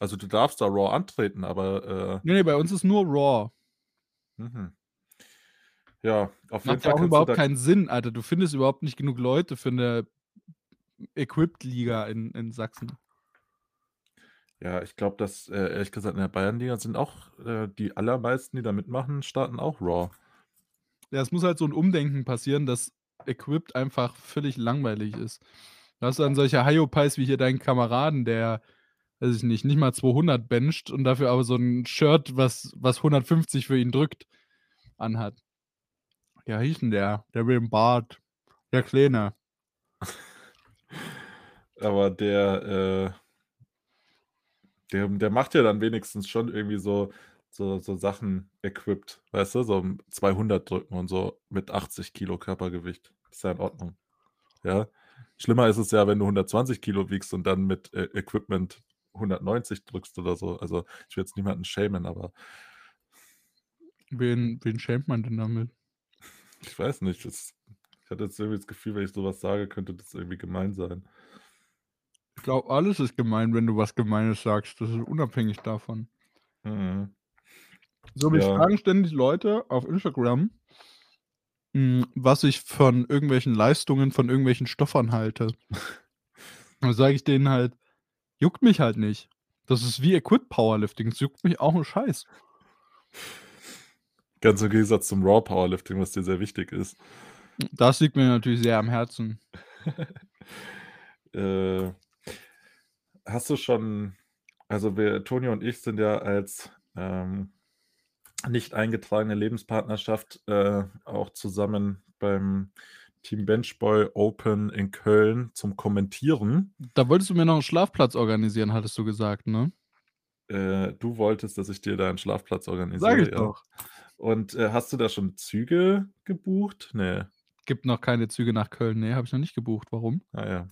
Also du darfst da Raw antreten, aber Nee, nee, bei uns ist nur Raw. äh, mhm. Ja, auf jeden Macht Fall auch kannst du überhaupt keinen Sinn, Alter. Du findest überhaupt nicht genug Leute für eine Equipped-Liga in, in Sachsen. ja, ich glaube, dass äh, ehrlich gesagt in der Bayernliga sind auch äh, die allermeisten, die da mitmachen, starten auch Raw. Ja, es muss halt so ein Umdenken passieren, dass Equipped einfach völlig langweilig ist. Du hast dann solche Hyopies wie hier deinen Kameraden, der, weiß ich nicht, nicht mal 200 bencht und dafür aber so ein Shirt, was, was 150 für ihn drückt, anhat. Ja, hieß denn der? Der mit dem Bart. Der Kleine. Aber der, äh, der, der macht ja dann wenigstens schon irgendwie so, so, so Sachen equipped, weißt du, so 200 drücken und so mit 80 Kilo Körpergewicht. Ist ja in Ordnung. Ja. Schlimmer ist es ja, wenn du 120 Kilo wiegst und dann mit äh, Equipment 190 drückst oder so. Also ich will jetzt niemanden schämen, aber Wen, wen schämt man denn damit? Ich weiß nicht. Das, ich hatte jetzt irgendwie das Gefühl, wenn ich sowas sage, könnte das irgendwie gemein sein. Ich glaube, alles ist gemein, wenn du was Gemeines sagst. Das ist unabhängig davon. Mhm. So, mich Ja. fragen ständig Leute auf Instagram, mh, was ich von irgendwelchen Leistungen von irgendwelchen Stoffern halte. Dann sage ich denen halt, juckt mich halt nicht. Das ist wie Equip Powerlifting. Es juckt mich auch ein Scheiß. Ganz im Gegensatz zum Raw Powerlifting, was dir sehr wichtig ist. Das liegt mir natürlich sehr am Herzen. Äh, hast du schon, also wir, Toni und ich sind ja als ähm, nicht eingetragene Lebenspartnerschaft äh, auch zusammen beim Team Benchboy Open in Köln zum Kommentieren. Da wolltest du mir noch einen Schlafplatz organisieren, hattest du gesagt, ne? Äh, du wolltest, dass ich dir da einen Schlafplatz organisiere. Sag ich ja. doch. Und äh, hast du da schon Züge gebucht? Nee. Gibt noch keine Züge nach Köln. Nee, habe ich noch nicht gebucht. Warum? Naja.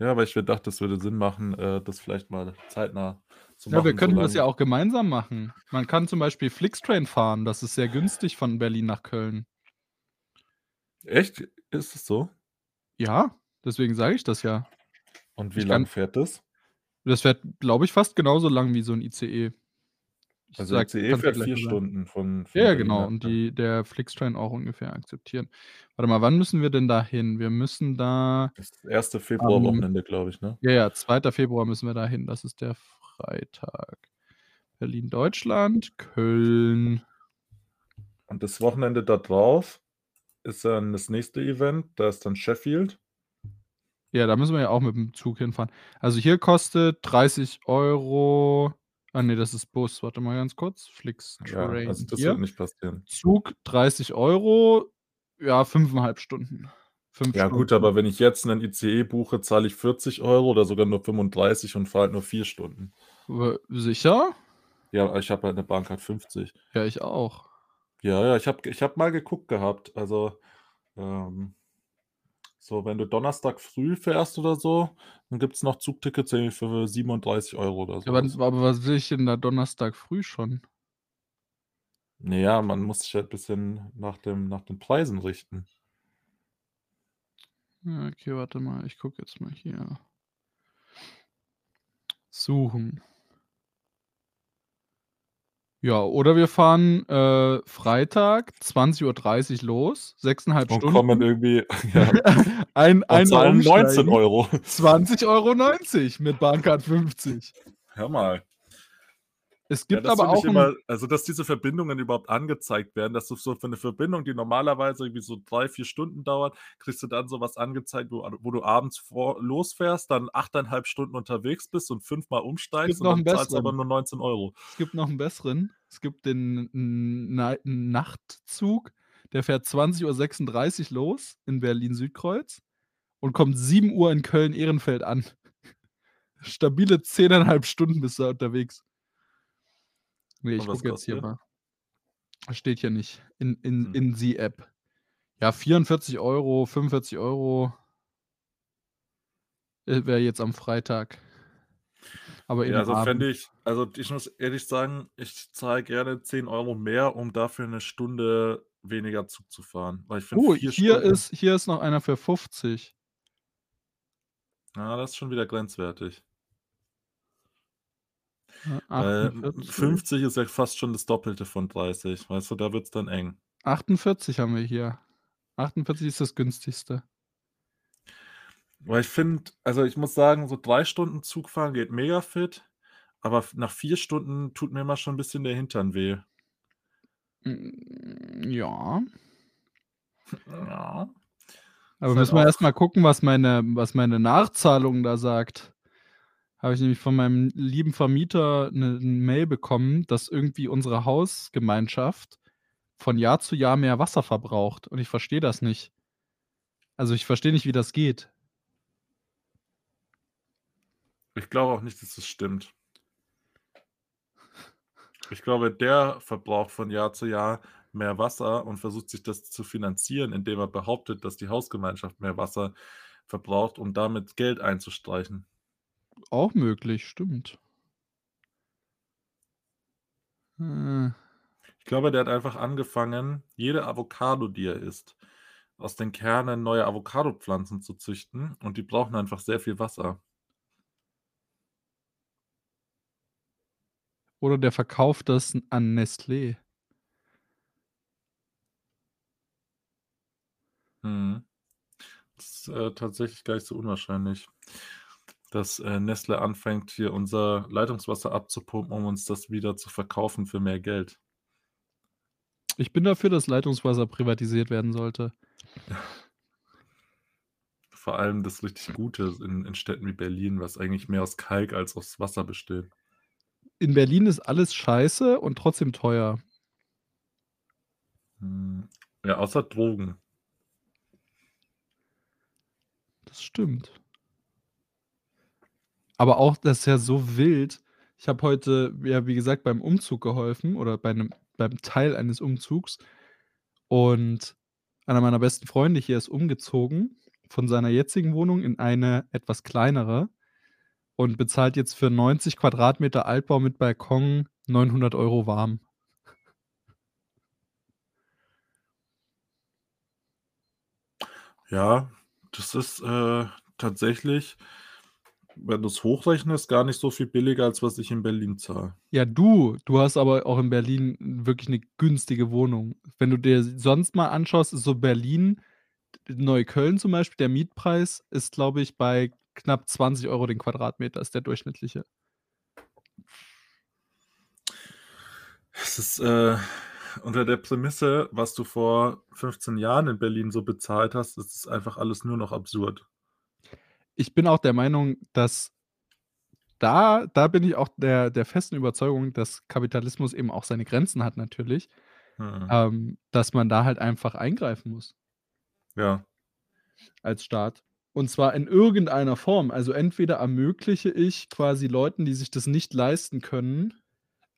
Ja, aber ich dachte, das würde Sinn machen, äh, das vielleicht mal zeitnah zu Ja, machen. wir können das ja auch gemeinsam machen. Man kann zum Beispiel Flixtrain fahren. Das ist sehr günstig von Berlin nach Köln. Echt? Ist es so? Ja, deswegen sage ich das ja. Und wie Ich lang kann- fährt das? Das fährt, glaube ich, fast genauso lang wie so ein ICE. Ich Also sag- ICE fährt vier. Stunden von, von Ja, genau. Und die, der Flixtrain auch ungefähr akzeptieren. Warte mal, wann müssen wir denn da hin? Wir müssen da. Das erste Februarwochenende, glaube ich, ne? Ja, ja, 2. Februar müssen wir da hin. Das ist der Freitag. Berlin, Deutschland, Köln. Und das Wochenende da drauf ist dann das nächste Event, da ist dann Sheffield. Ja, da müssen wir ja auch mit dem Zug hinfahren. Also hier kostet 30 Euro. Ah, nee, das ist Bus. Warte mal ganz kurz. Ja, Flixtrain. also das hier. wird nicht passieren. Zug 30 Euro. Ja, fünfeinhalb Stunden. Fünf Ja, Stunden. gut, aber wenn ich jetzt einen ICE buche, zahle ich 40 Euro oder sogar nur 35 und fahre halt nur vier Stunden. Sicher? Ja, ich habe halt eine Bahncard 50. Ja, ich auch. Ja, ja, ich habe ich hab mal geguckt gehabt. Also, ähm, so, wenn du Donnerstag früh fährst oder so, dann gibt es noch Zugtickets für 37 Euro oder so. Ja, aber, aber was will ich denn da Donnerstag früh schon? Naja, man muss sich halt ein bisschen nach, dem, nach den Preisen richten. Ja, okay, warte mal. Ich gucke jetzt mal hier. Suchen. Ja, oder wir fahren äh, Freitag 20.30 Uhr los, sechseinhalb Und Stunden. kommen irgendwie, ja, ein, und ein zahlen 19 Umsteigen. Euro. 20,90 Euro mit Bahncard 50. Hör mal. Es Ja, gibt das aber auch immer also, dass diese Verbindungen überhaupt angezeigt werden, dass du so für 'ne Verbindung, die normalerweise irgendwie so 3, 4 Stunden dauert, kriegst du dann so was angezeigt, wo wo du abends vor losfährst, dann 8,5 Stunden unterwegs bist und fünfmal umsteigst und dann zahlst aber nur 19 €. Es gibt noch 'n besseren. Es gibt den Nachtzug, der fährt 20:36 los in Berlin-Südkreuz und kommt 7:00 in Köln-Ehrenfeld an. Stabile 10,5 Stunden bist du da unterwegs. Ne, Und ich gucke jetzt hier mal. Steht hier nicht in in Hm. in the App. Ja, 44 €, 45 €. Äh, wäre jetzt am Freitag. Aber Ja, also, fände ich also, ich muss ehrlich sagen, ich zahle gerne 10 € mehr, um dafür 'ne Stunde weniger Zug zu fahren, weil ich finde Oh, 4 hier Stunden ist hier ist noch einer für 50. Ah, das ist schon wieder grenzwertig. Weil, 48. 50 ist ja fast schon das Doppelte von 30, weißt du, da wird's dann eng. 48 haben wir hier. 48 ist das günstigste. Weil ich finde also, ich muss sagen, so 3 Stunden Zug fahren geht mega fit, aber nach 4 Stunden tut mir immer schon 'n bisschen der Hintern weh. Hm, ja. Ja. Aber Ist halt müssen wir erst auch mal gucken, was meine was meine Nachzahlung da sagt. Habe ich nämlich von meinem lieben Vermieter 'ne 'n Mail bekommen, dass irgendwie unsere Hausgemeinschaft von Jahr zu Jahr mehr Wasser verbraucht und ich verstehe das nicht. Also, ich verstehe nicht, wie das geht. Ich glaube auch nicht, dass das stimmt. Ich glaube, der verbraucht von Jahr zu Jahr mehr Wasser und versucht sich das zu finanzieren, indem er behauptet, dass die Hausgemeinschaft mehr Wasser verbraucht, um damit Geld einzustreichen. Auch möglich, stimmt. Äh. Ich glaube, der hat einfach angefangen, jede Avocado, die er isst, aus den Kernen neue Avocadopflanzen zu züchten und die brauchen einfach sehr viel Wasser. Oder der verkauft das an Nestlé. Mhm. Das ist, äh, tatsächlich gar nicht so unwahrscheinlich, dass, äh, Nestlé anfängt, hier unser Leitungswasser abzupumpen, um uns das wieder zu verkaufen für mehr Geld. Ich bin dafür, dass Leitungswasser privatisiert werden sollte. Vor allem das richtig Gute in in Städten wie Berlin, was eigentlich mehr aus Kalk als aus Wasser besteht. In Berlin ist alles scheiße und trotzdem teuer. Hm, ja, außer Drogen. Das stimmt. Aber auch das ist ja so wild. Ich habe heute, ja, wie gesagt, beim Umzug geholfen oder bei 'nem beim Teil eines Umzugs und einer meiner besten Freunde hier ist umgezogen von seiner jetzigen Wohnung in eine etwas kleinere und bezahlt jetzt für 90 Quadratmeter Altbau mit Balkon 900 € warm. Ja, das ist, äh, tatsächlich, wenn du's hochrechnest, gar nicht so viel billiger, als was ich in Berlin zahle. Ja, du du hast aber auch in Berlin wirklich 'ne günstige Wohnung. Wenn du dir sonst mal anschaust, ist so Berlin Neukölln zum Beispiel, der Mietpreis ist, glaube ich, bei knapp 20 € den Quadratmeter ist der durchschnittliche. Es ist, äh, unter der Prämisse, was du vor 15 Jahren in Berlin so bezahlt hast, ist es einfach alles nur noch absurd. Ich bin auch der Meinung, dass da da bin ich auch der der festen Überzeugung, dass Kapitalismus eben auch seine Grenzen hat natürlich, Mhm. ähm, dass man da halt einfach eingreifen muss. Ja. Als Staat. Und zwar in irgendeiner Form. Also, entweder ermögliche ich quasi Leuten, die sich das nicht leisten können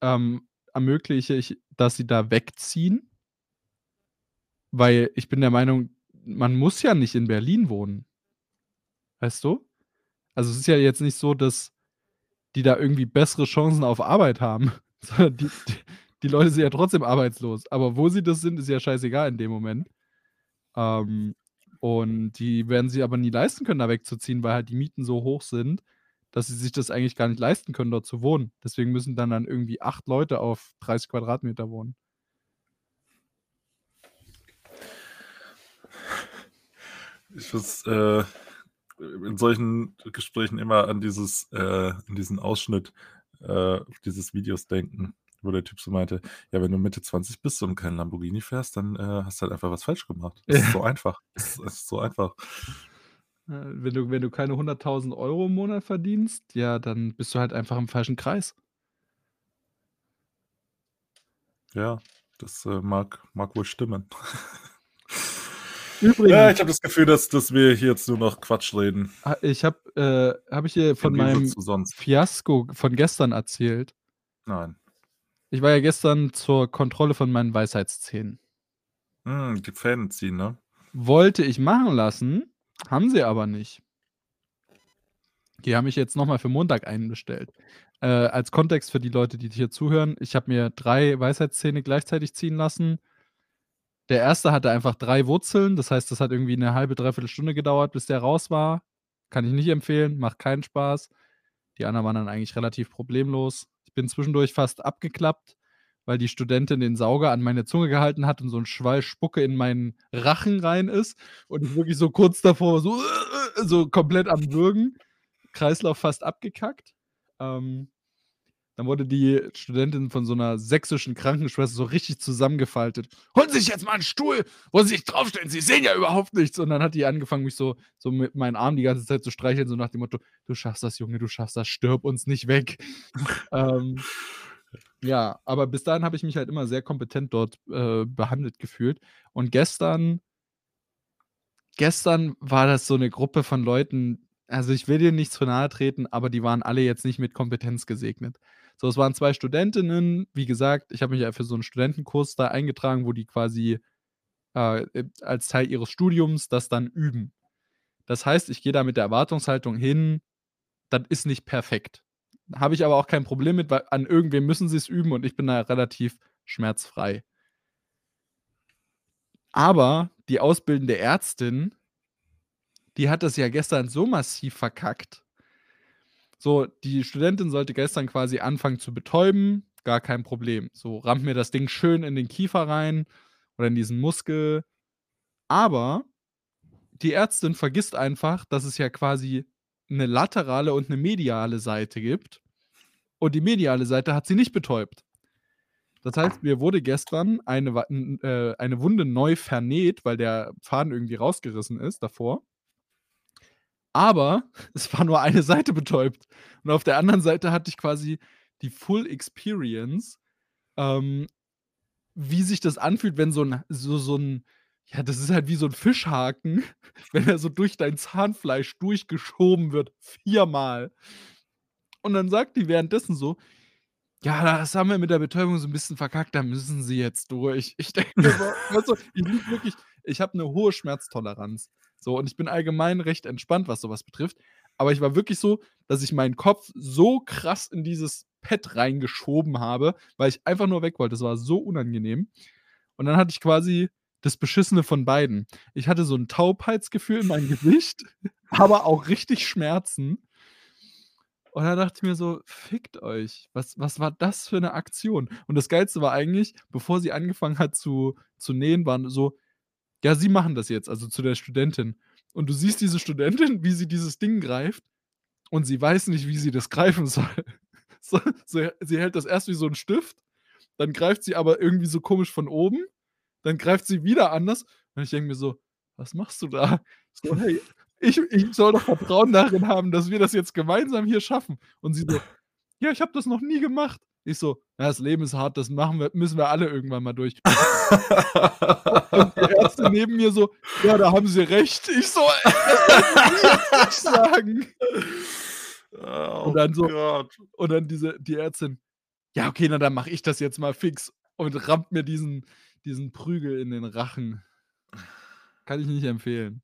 ähm, ermögliche ich, dass sie da wegziehen. Weil ich bin der Meinung, man muss ja nicht in Berlin wohnen. Weißt du? Also, es ist ja jetzt nicht so, dass die da irgendwie bessere Chancen auf Arbeit haben, sondern die die die Leute sind ja trotzdem arbeitslos. Aber wo sie das sind, ist ja scheißegal in dem Moment. Ähm, und die werden sich aber nie leisten können, da wegzuziehen, weil halt die Mieten so hoch sind, dass sie sich das eigentlich gar nicht leisten können, dort zu wohnen. Deswegen müssen dann dann irgendwie 8 Leute auf 30 Quadratmeter wohnen. Ich muss, äh, in solchen Gesprächen immer an dieses äh, an diesen Ausschnitt, äh, dieses Videos denken, wo der Typ so meinte: „Ja, wenn du Mitte 20 bist und keinen Lamborghini fährst, dann, äh, hast du halt einfach was falsch gemacht.“ Es ist so einfach. Es es ist so einfach. Äh, wenn du wenn du keine 100.000 € im Monat verdienst, ja, dann bist du halt einfach im falschen Kreis. Ja, das, äh, mag mag wohl stimmen. Ja, Übrigens ich habe das Gefühl, dass dass wir hier jetzt nur noch Quatsch reden. ha ich habe äh, habe ich dir von meinem. Fiasko von gestern erzählt? Nein. Ich war ja gestern zur Kontrolle von meinen Weisheitszähnen. Hm, die Zähne ziehen, ne? Wollte ich machen lassen, haben sie aber nicht. Die haben mich jetzt noch mal für Montag einbestellt. Äh, als Kontext für die Leute, die hier zuhören: Ich habe mir 3 Weisheitszähne gleichzeitig ziehen lassen. Der erste hatte einfach 3 Wurzeln, das heißt, das hat irgendwie 'ne halbe, 3/4 Stunde gedauert, bis der raus war. Kann ich nicht empfehlen, macht keinen Spaß. Die anderen waren dann eigentlich relativ problemlos. Ich bin zwischendurch fast abgeklappt, weil die Studentin den Sauger an meine Zunge gehalten hat und so 'n Schwall Spucke in meinen Rachen rein ist und ich wirklich so kurz davor so so komplett am Würgen. Kreislauf fast abgekackt. Ähm, dann wurde die Studentin von so 'ner sächsischen Krankenschwester so richtig zusammengefaltet: „Holen Sie sich jetzt mal 'n Stuhl, wo Sie sich draufstellen, Sie sehen ja überhaupt nichts.“ Und dann hat die angefangen, mich so so mit meinen Arm die ganze Zeit zu streicheln, so nach dem Motto: „Du schaffst das, Junge, du schaffst das, stirb uns nicht weg.“ Ähm, ja, aber bis dahin habe ich mich halt immer sehr kompetent dort, äh, behandelt gefühlt. Und gestern gestern war das so 'ne Gruppe von Leuten also, ich will denen nicht zu nahe treten, aber die waren alle jetzt nicht mit Kompetenz gesegnet. So, es waren 2 Studentinnen. Wie gesagt, ich habe mich ja für so 'n Studentenkurs da eingetragen, wo die quasi, äh, äh, als Teil ihres Studiums das dann üben. Das heißt, ich gehe da mit der Erwartungshaltung hin, das ist nicht perfekt. Habe ich aber auch kein Problem mit, weil an irgendwem müssen sie's üben und ich bin da relativ schmerzfrei. Aber die ausbildende Ärztin die hat das ja gestern so massiv verkackt. So, die Studentin sollte gestern quasi anfangen zu betäuben, gar kein Problem. So, rammt mir das Ding schön in den Kiefer rein oder in diesen Muskel. Aber die Ärztin vergisst einfach, dass es ja quasi 'ne laterale und 'ne mediale Seite gibt. Und die mediale Seite hat sie nicht betäubt. Das heißt, mir wurde gestern eine äh, eine Wunde neu vernäht, weil der Faden irgendwie rausgerissen ist davor. Aber es war nur eine Seite betäubt. Und auf der anderen Seite hatte ich quasi die Full Experience, ähm, wie sich das anfühlt, wenn so 'n so so 'n ja, das ist halt wie so 'n Fischhaken, wenn er so durch dein Zahnfleisch durchgeschoben wird, viermal. Und dann sagt die währenddessen so: „Ja, das haben wir mit der Betäubung so 'n bisschen verkackt, da müssen Sie jetzt durch.“ Ich denke mir so weißt du, ich ich habe 'ne hohe Schmerztoleranz. So, und ich bin allgemein recht entspannt, was so was betrifft. Aber ich war wirklich so, dass ich meinen Kopf so krass in dieses Pad reingeschoben habe, weil ich einfach nur weg wollte. Das war so unangenehm. Und dann hatte ich quasi das Beschissene von beiden. Ich hatte so 'n Taubheitsgefühl in meinem Gesicht, aber auch richtig Schmerzen. Und dann dachte ich mir so: „Fickt euch. Was was war das für 'ne Aktion?“ Und das Geilste war eigentlich, bevor sie angefangen hat zu zu nähen, waren so: „Ja, Sie machen das jetzt“, also zu der Studentin. Und du siehst diese Studentin, wie sie dieses Ding greift und sie weiß nicht, wie sie das greifen soll. So, sie sie hält das erst wie so 'n Stift, dann greift sie aber irgendwie so komisch von oben, dann greift sie wieder anders und ich denke mir so: „Was machst du da?“ So: „Hey, ich ich soll doch Vertrauen darin haben, dass wir das jetzt gemeinsam hier schaffen.“ Und sie so: „Ja, ich habe das noch nie gemacht.“ Ich so: „Ja, das Leben ist hart, das machen wir müssen wir alle irgendwann mal durch.“ Und die Ärztin neben mir so: „Ja, da haben Sie recht.“ Ich so: „Ey, das können Sie jetzt nicht sagen.“ Oh Und dann so Gott. und dann diese die Ärztin: „Ja, okay, na, dann mache ich das jetzt mal fix“ und rammt mir diesen diesen Prügel in den Rachen. Kann ich nicht empfehlen.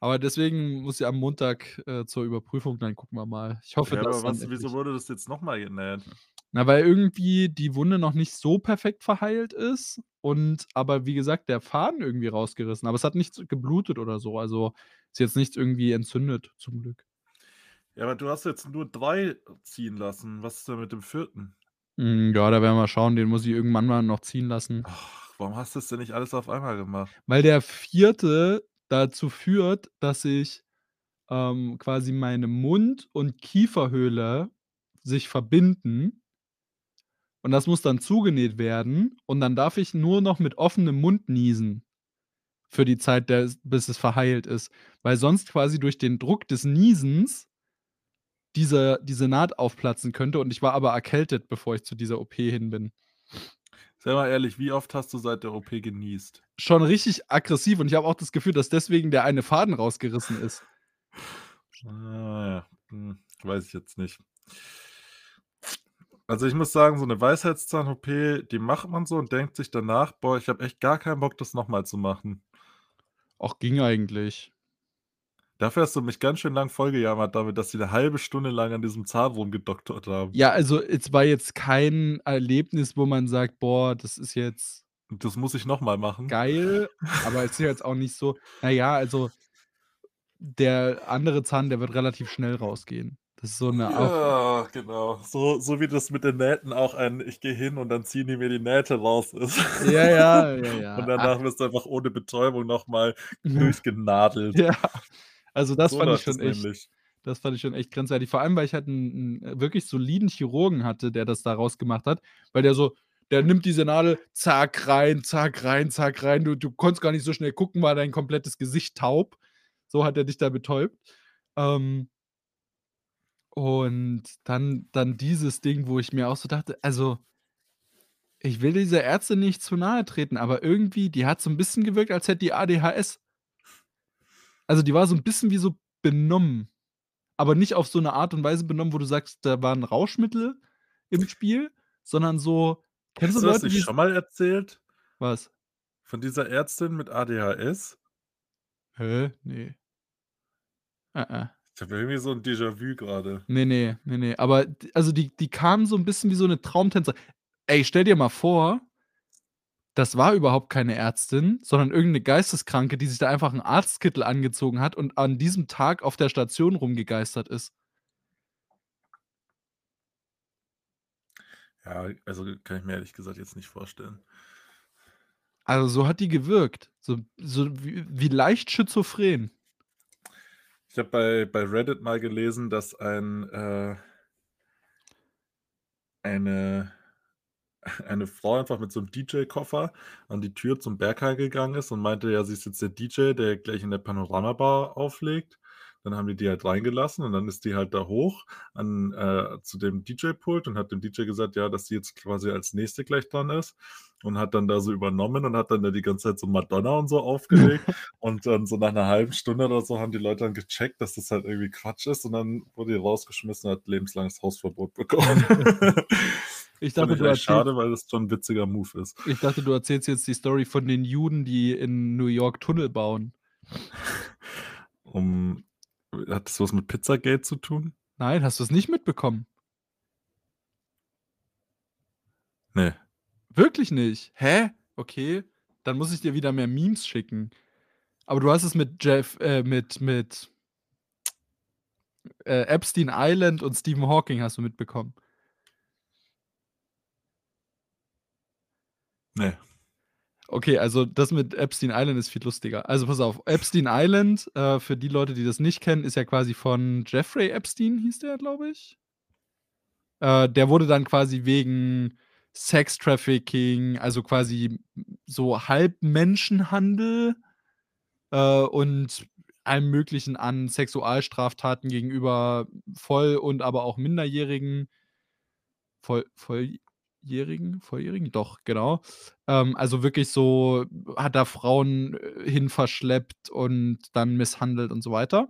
Aber deswegen muss sie am Montag, äh, zur Überprüfung, dann gucken wir mal. Ich hoffe, Ja, dass aber was wieso wurde das jetzt noch mal genäht? Na, weil irgendwie die Wunde noch nicht so perfekt verheilt ist und aber wie gesagt, der Faden irgendwie rausgerissen. Aber es hat nichts geblutet oder so. Also, ist jetzt nichts irgendwie entzündet, zum Glück. Ja, aber du hast jetzt nur 3 ziehen lassen. Was ist denn mit dem 4.? Hm, ja, da werden wir schauen, den muss ich irgendwann mal noch ziehen lassen. Ach, warum hast du's denn nicht alles auf einmal gemacht? Weil der 4. dazu führt, dass ich, ähm, quasi meine Mund und Kieferhöhle sich verbinden und das muss dann zugenäht werden und dann darf ich nur noch mit offenem Mund niesen für die Zeit, der bis es verheilt ist, weil sonst quasi durch den Druck des Niesens diese diese Naht aufplatzen könnte und ich war aber erkältet, bevor ich zu dieser OP hin bin. Sei mal ehrlich, wie oft hast du seit der OP genießt? Schon richtig aggressiv und ich habe auch das Gefühl, dass deswegen der eine Faden rausgerissen ist. Ah, ja. Hm, weiß ich jetzt nicht. Also, ich muss sagen, so 'ne Weisheitszahn-OP, die macht man so und denkt sich danach: „Boah, ich habe echt gar keinen Bock, das noch mal zu machen.“ Ach, ging eigentlich. Dafür hast du mich ganz schön lang vollgejammert damit, dass sie 'ne halbe Stunde lang an diesem Zahn rumgedoktort haben. Ja, also, es war jetzt kein Erlebnis, wo man sagt: „Boah, das ist jetzt“ Das muss ich noch mal machen? „geil“, aber es ist ja jetzt auch nicht so na ja, also der andere Zahn, der wird relativ schnell rausgehen. Das ist so 'ne Auf Ja, genau. So so wie das mit den Nähten auch ein „Ich gehe hin und dann ziehen die mir die Nähte raus“ ist. Ja, ja, ja, ja. Und Ah danach wirst du einfach ohne Betäubung noch mal Ja. durchgenadelt. Ja, also das So fand ich läuft schon echt nämlich. das fand ich schon echt grenzwertig. Vor allem, weil ich halt 'n 'n wirklich soliden Chirurgen hatte, der das da rausgemacht hat, weil der so der nimmt diese Nadel, zack, rein, zack, rein, zack, rein. Du du konntest gar nicht so schnell gucken, war dein komplettes Gesicht taub. So hat er dich da betäubt. Ähm und dann dann dieses Ding, wo ich mir auch so dachte also ich will dieser Ärztin nicht zu nahe treten, aber irgendwie, die hat so 'n bisschen gewirkt, als hätte die ADHS. Also, die war so 'n bisschen wie so benommen, aber nicht auf so 'ne Art und Weise benommen, wo du sagst, da waren Rauschmittel im Spiel, sondern so kennst du Hast du das Leute, nicht schon mal erzählt? Was? Von dieser Ärztin mit ADHS? Hä? Ne. Äh-äh. Ich habe irgendwie so 'n Déjà-vu grade. Ne, ne, ne, ne. Aber also die die kam so 'n bisschen wie so 'ne Traumtänzer ey, stell dir mal vor das war überhaupt keine Ärztin, sondern irgend 'ne Geisteskranke, die sich da einfach 'n Arztkittel angezogen hat und an diesem Tag auf der Station rumgegeistert ist. Ja, also kann ich mir ehrlich gesagt jetzt nicht vorstellen. Also, so hat die gewirkt, so so wie wie leicht schizophren. Ich habe bei bei Reddit mal gelesen, dass ein, äh eine eine Frau einfach mit so 'nem DJ-Koffer an die Tür zum Berghain gegangen ist und meinte, ja, sie ist jetzt der DJ, der gleich in der Panorama-Bar auflegt. Dann haben die die halt reingelassen und dann ist die halt da hoch an äh, zu dem DJ-Pult und hat dem DJ gesagt, ja, dass sie jetzt quasi als Nächste gleich dran ist und hat dann da so übernommen und hat dann da die ganze Zeit so Madonna und so aufgelegt. Und dann so nach 'ner halben Stunde oder so haben die Leute dann gecheckt, dass das halt irgendwie Quatsch ist und dann wurde die rausgeschmissen und hat lebenslanges Hausverbot bekommen. Ich dachte, ich du erzählst schade, weil das schon 'n witziger Move ist. ich dachte, du erzählst jetzt die Story von den Juden, die in New York Tunnel bauen. Um hat das was mit Pizzagate zu tun? Nein, hast du's nicht mitbekommen? Ne. Wirklich nicht? Hä? Okay, dann muss ich dir wieder mehr Memes schicken. Aber du hast es mit Jeff äh, mit mit äh, Epstein Island und Stephen Hawking hast du mitbekommen. Ne. Okay, also das mit Epstein Island ist viel lustiger. Also, pass auf, Epstein Island, äh, für die Leute, die das nicht kennen, ist ja quasi von Jeffrey Epstein hieß der, glaube ich. Äh, der wurde dann quasi wegen Sex Trafficking, also quasi so halb Menschenhandel, äh, und allem Möglichen an Sexualstraftaten gegenüber Voll und aber auch Minderjährigen Voll Volljährigen? Volljährigen? Doch, genau. Ähm, also wirklich so hat da Frauen, äh, hin verschleppt und dann misshandelt und so weiter.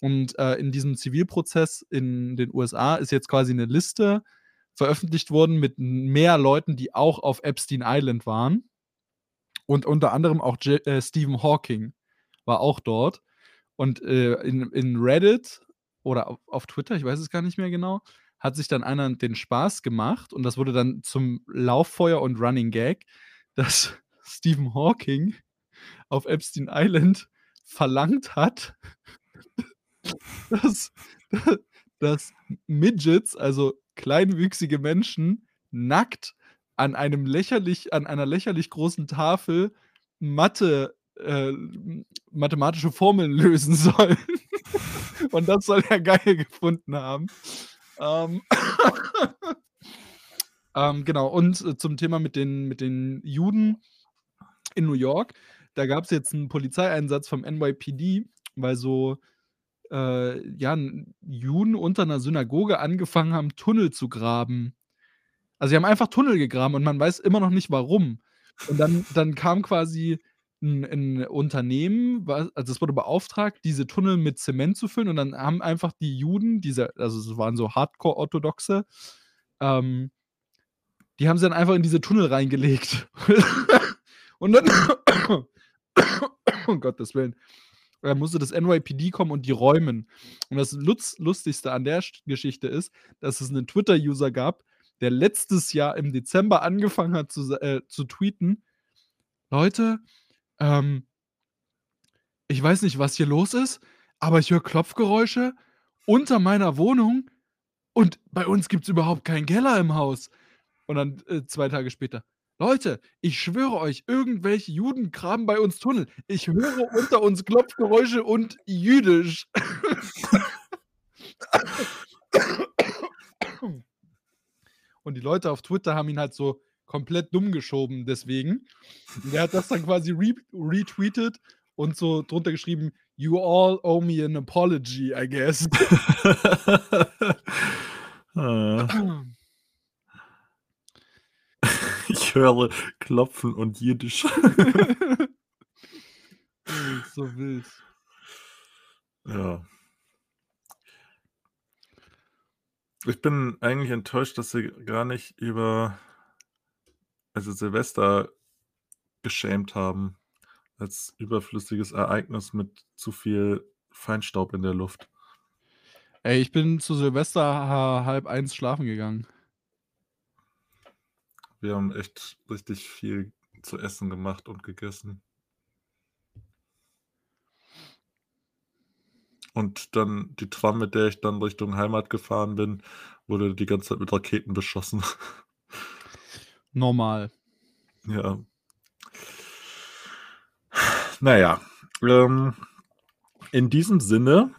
Und, äh, in diesem Zivilprozess in den USA ist jetzt quasi 'ne Liste veröffentlicht worden mit mehr Leuten, die auch auf Epstein Island waren. Und unter anderem auch Je äh, Stephen Hawking war auch dort. Und, äh, in in Reddit oder au auf Twitter, ich weiß es gar nicht mehr genau, hat sich dann einer den Spaß gemacht und das wurde dann zum Lauffeuer und Running Gag, dass Stephen Hawking auf Epstein Island verlangt hat, dass dass Midgets, also kleinwüchsige Menschen, nackt an einem lächerlich an einer lächerlich großen Tafel Mathe äh, mathematische Formeln lösen sollen. Und das soll er geil gefunden haben. Ähm, ähm, genau, und äh, zum Thema mit den, mit den Juden in New York, da gab es jetzt einen Polizeieinsatz vom NYPD, weil so äh, ja, Juden unter einer Synagoge angefangen haben, Tunnel zu graben. Also sie haben einfach Tunnel gegraben und man weiß immer noch nicht warum. Und dann, dann kam quasi ein, ein Unternehmen, also es wurde beauftragt, diese Tunnel mit Zement zu füllen und dann haben einfach die Juden, diese, also es waren so Hardcore-Orthodoxe, ähm, die haben sie dann einfach in diese Tunnel reingelegt. und dann, um Gottes Willen, da musste das NYPD kommen und die räumen. Und das Lutz, Lustigste an der Sch- Geschichte ist, dass es einen Twitter-User gab, der letztes Jahr im Dezember angefangen hat zu, äh, zu tweeten, Leute, ähm, ich weiß nicht, was hier los ist, aber ich höre Klopfgeräusche unter meiner Wohnung und bei uns gibt es überhaupt keinen Keller im Haus. Und dann äh, zwei Tage später, Leute, ich schwöre euch, irgendwelche Juden graben bei uns Tunnel. Ich höre unter uns Klopfgeräusche und Jüdisch. Und die Leute auf Twitter haben ihn halt so komplett dumm geschoben deswegen. Und der hat das dann quasi re retweetet und so drunter geschrieben, You all owe me an apology, I guess. Ah, ich höre Klopfen und Jiddisch. so wild. Ja. Ich bin eigentlich enttäuscht, dass sie gar nicht über also Silvester geschämt haben als überflüssiges Ereignis mit zu viel Feinstaub in der Luft. Ey, ich bin zu Silvester ha- halb eins schlafen gegangen. Wir haben echt richtig viel zu essen gemacht und gegessen. Und dann die Tram, mit der ich dann Richtung Heimat gefahren bin, wurde die ganze Zeit mit Raketen beschossen. Normal. Ja. Naja, ähm, in diesem Sinne,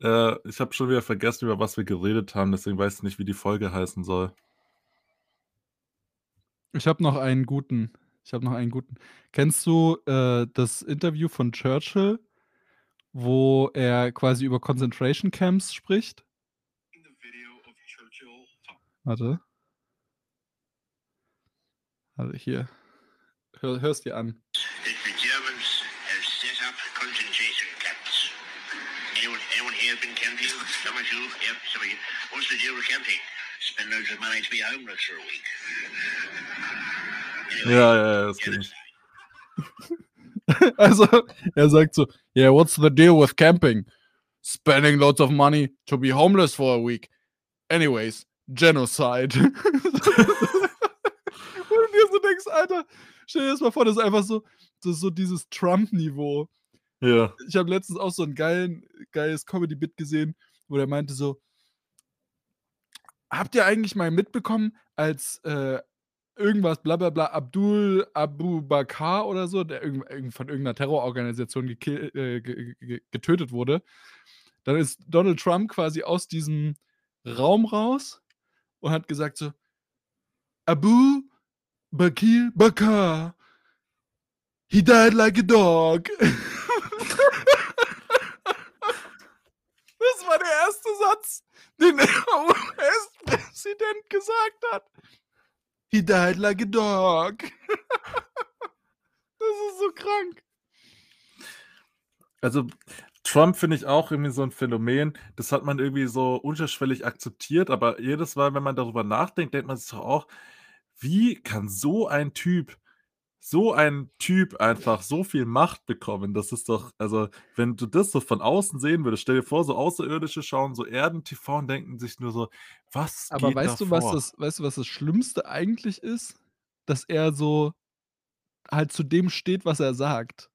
äh, ich habe schon wieder vergessen, über was wir geredet haben, deswegen weiß ich nicht, wie die Folge heißen soll. Ich habe noch einen guten. Ich habe noch einen guten. Kennst du äh, das Interview von Churchill, wo er quasi über Concentration Camps spricht? Warte. Also hier. Hör, hörst dir an. that the Germans have set up concentration camps. Anyone, anyone here been camping? Some of you? Yep, some of you. What's the deal with camping? Spend loads of money to be homeless for a week. Anyway, Ja, ja, ja, das kenne ich. Also, er sagt so, yeah, what's the deal with camping? Spending loads of money to be homeless for a week. Anyways, genocide. So denkst, Alter, stell dir das mal vor, das ist einfach so, das ist so dieses Trump-Niveau. Ja. Ich habe letztens auch so ein geilen, geiles Comedy-Bit gesehen, wo der meinte so, habt ihr eigentlich mal mitbekommen, als äh, irgendwas, bla bla bla, Abdul Abu Bakr oder so, der von irgendeiner Terrororganisation äh, ge- ge- getötet wurde, dann ist Donald Trump quasi aus diesem Raum raus und hat gesagt so, Abu Bakir Bakr, he died like a dog. Das war der erste Satz, den der US-Präsident gesagt hat. He died like a dog. Das ist so krank. Also Trump finde ich auch irgendwie so ein Phänomen. Das hat man irgendwie so unterschwellig akzeptiert, aber jedes Mal, wenn man darüber nachdenkt, denkt man sich doch auch, wie kann so ein Typ, so ein Typ einfach so viel Macht bekommen? Das ist doch, also, wenn du das so von außen sehen würdest, stell dir vor, so Außerirdische schauen so Erden-TV und denken sich nur so, was Aber geht weißt da du, was vor? das, weißt du, was das Schlimmste eigentlich ist? Dass er so halt zu dem steht, was er sagt.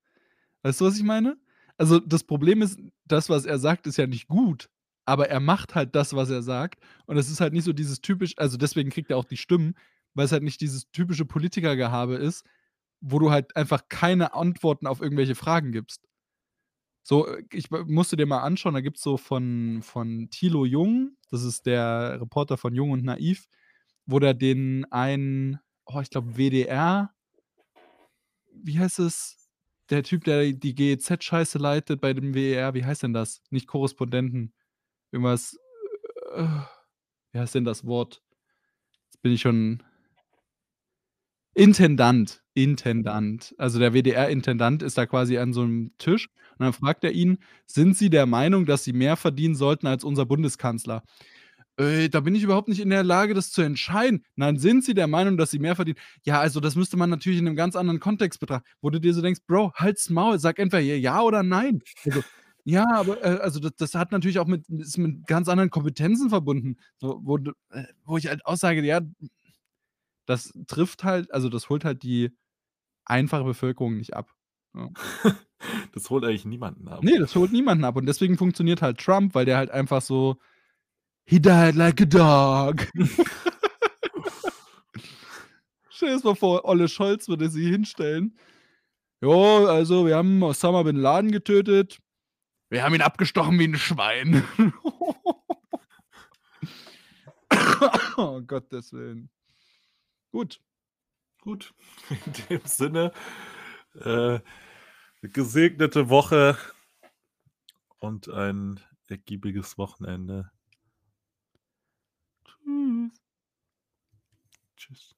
Weißt du, was ich meine? Also das Problem ist, das, was er sagt, ist ja nicht gut. Aber er macht halt das, was er sagt. Und es ist halt nicht so dieses typisch, also deswegen kriegt er auch die Stimmen, weil es halt nicht dieses typische Politikergehabe ist, wo du halt einfach keine Antworten auf irgendwelche Fragen gibst. So, äh, ich w musst dir mal anschauen, da gibt's so von von Thilo Jung, das ist der Reporter von Jung und Naiv, wo der den einen, oh, ich glaube WDR wie heißt es? Der Typ, der die GEZ-Scheiße leitet bei dem WDR, wie heißt denn das? Nicht Korrespondenten. Irgendwas, äh, wie heißt denn das Wort? Jetzt bin ich schon Intendant, Intendant. Also, der WDR-Intendant ist da quasi an so 'nem Tisch und dann fragt er ihn: „Sind Sie der Meinung, dass Sie mehr verdienen sollten als unser Bundeskanzler?“ „Äh, da bin ich überhaupt nicht in der Lage, das zu entscheiden.“ „Nein, sind Sie der Meinung, dass Sie mehr verdienen?“ „Ja, also, das müsste man natürlich in 'nem ganz anderen Kontext betrachten.“ Wo du dir so denkst: „Bro, halt's Maul, sag entweder ja oder nein.“ Also, ja, aber, äh, also, das das hat natürlich auch mit ist mit ganz anderen Kompetenzen verbunden, so, wo äh, wo ich halt auch sage, ja, das trifft halt also, das holt halt die einfache Bevölkerung nicht ab, ja. Das holt eigentlich niemanden ab. Ne, das holt niemanden ab und deswegen funktioniert halt Trump, weil der halt einfach so „He died like a dog.“ Stell dir das mal vor, Olle Scholz würde sich hinstellen: „Ja, also, wir haben Osama bin Laden getötet. Wir haben ihn abgestochen wie 'n Schwein.“ Um Gottes Willen. Gut. Gut, in dem Sinne, äh, gesegnete Woche und ein ergiebiges Wochenende. Tschüss. Tschüss.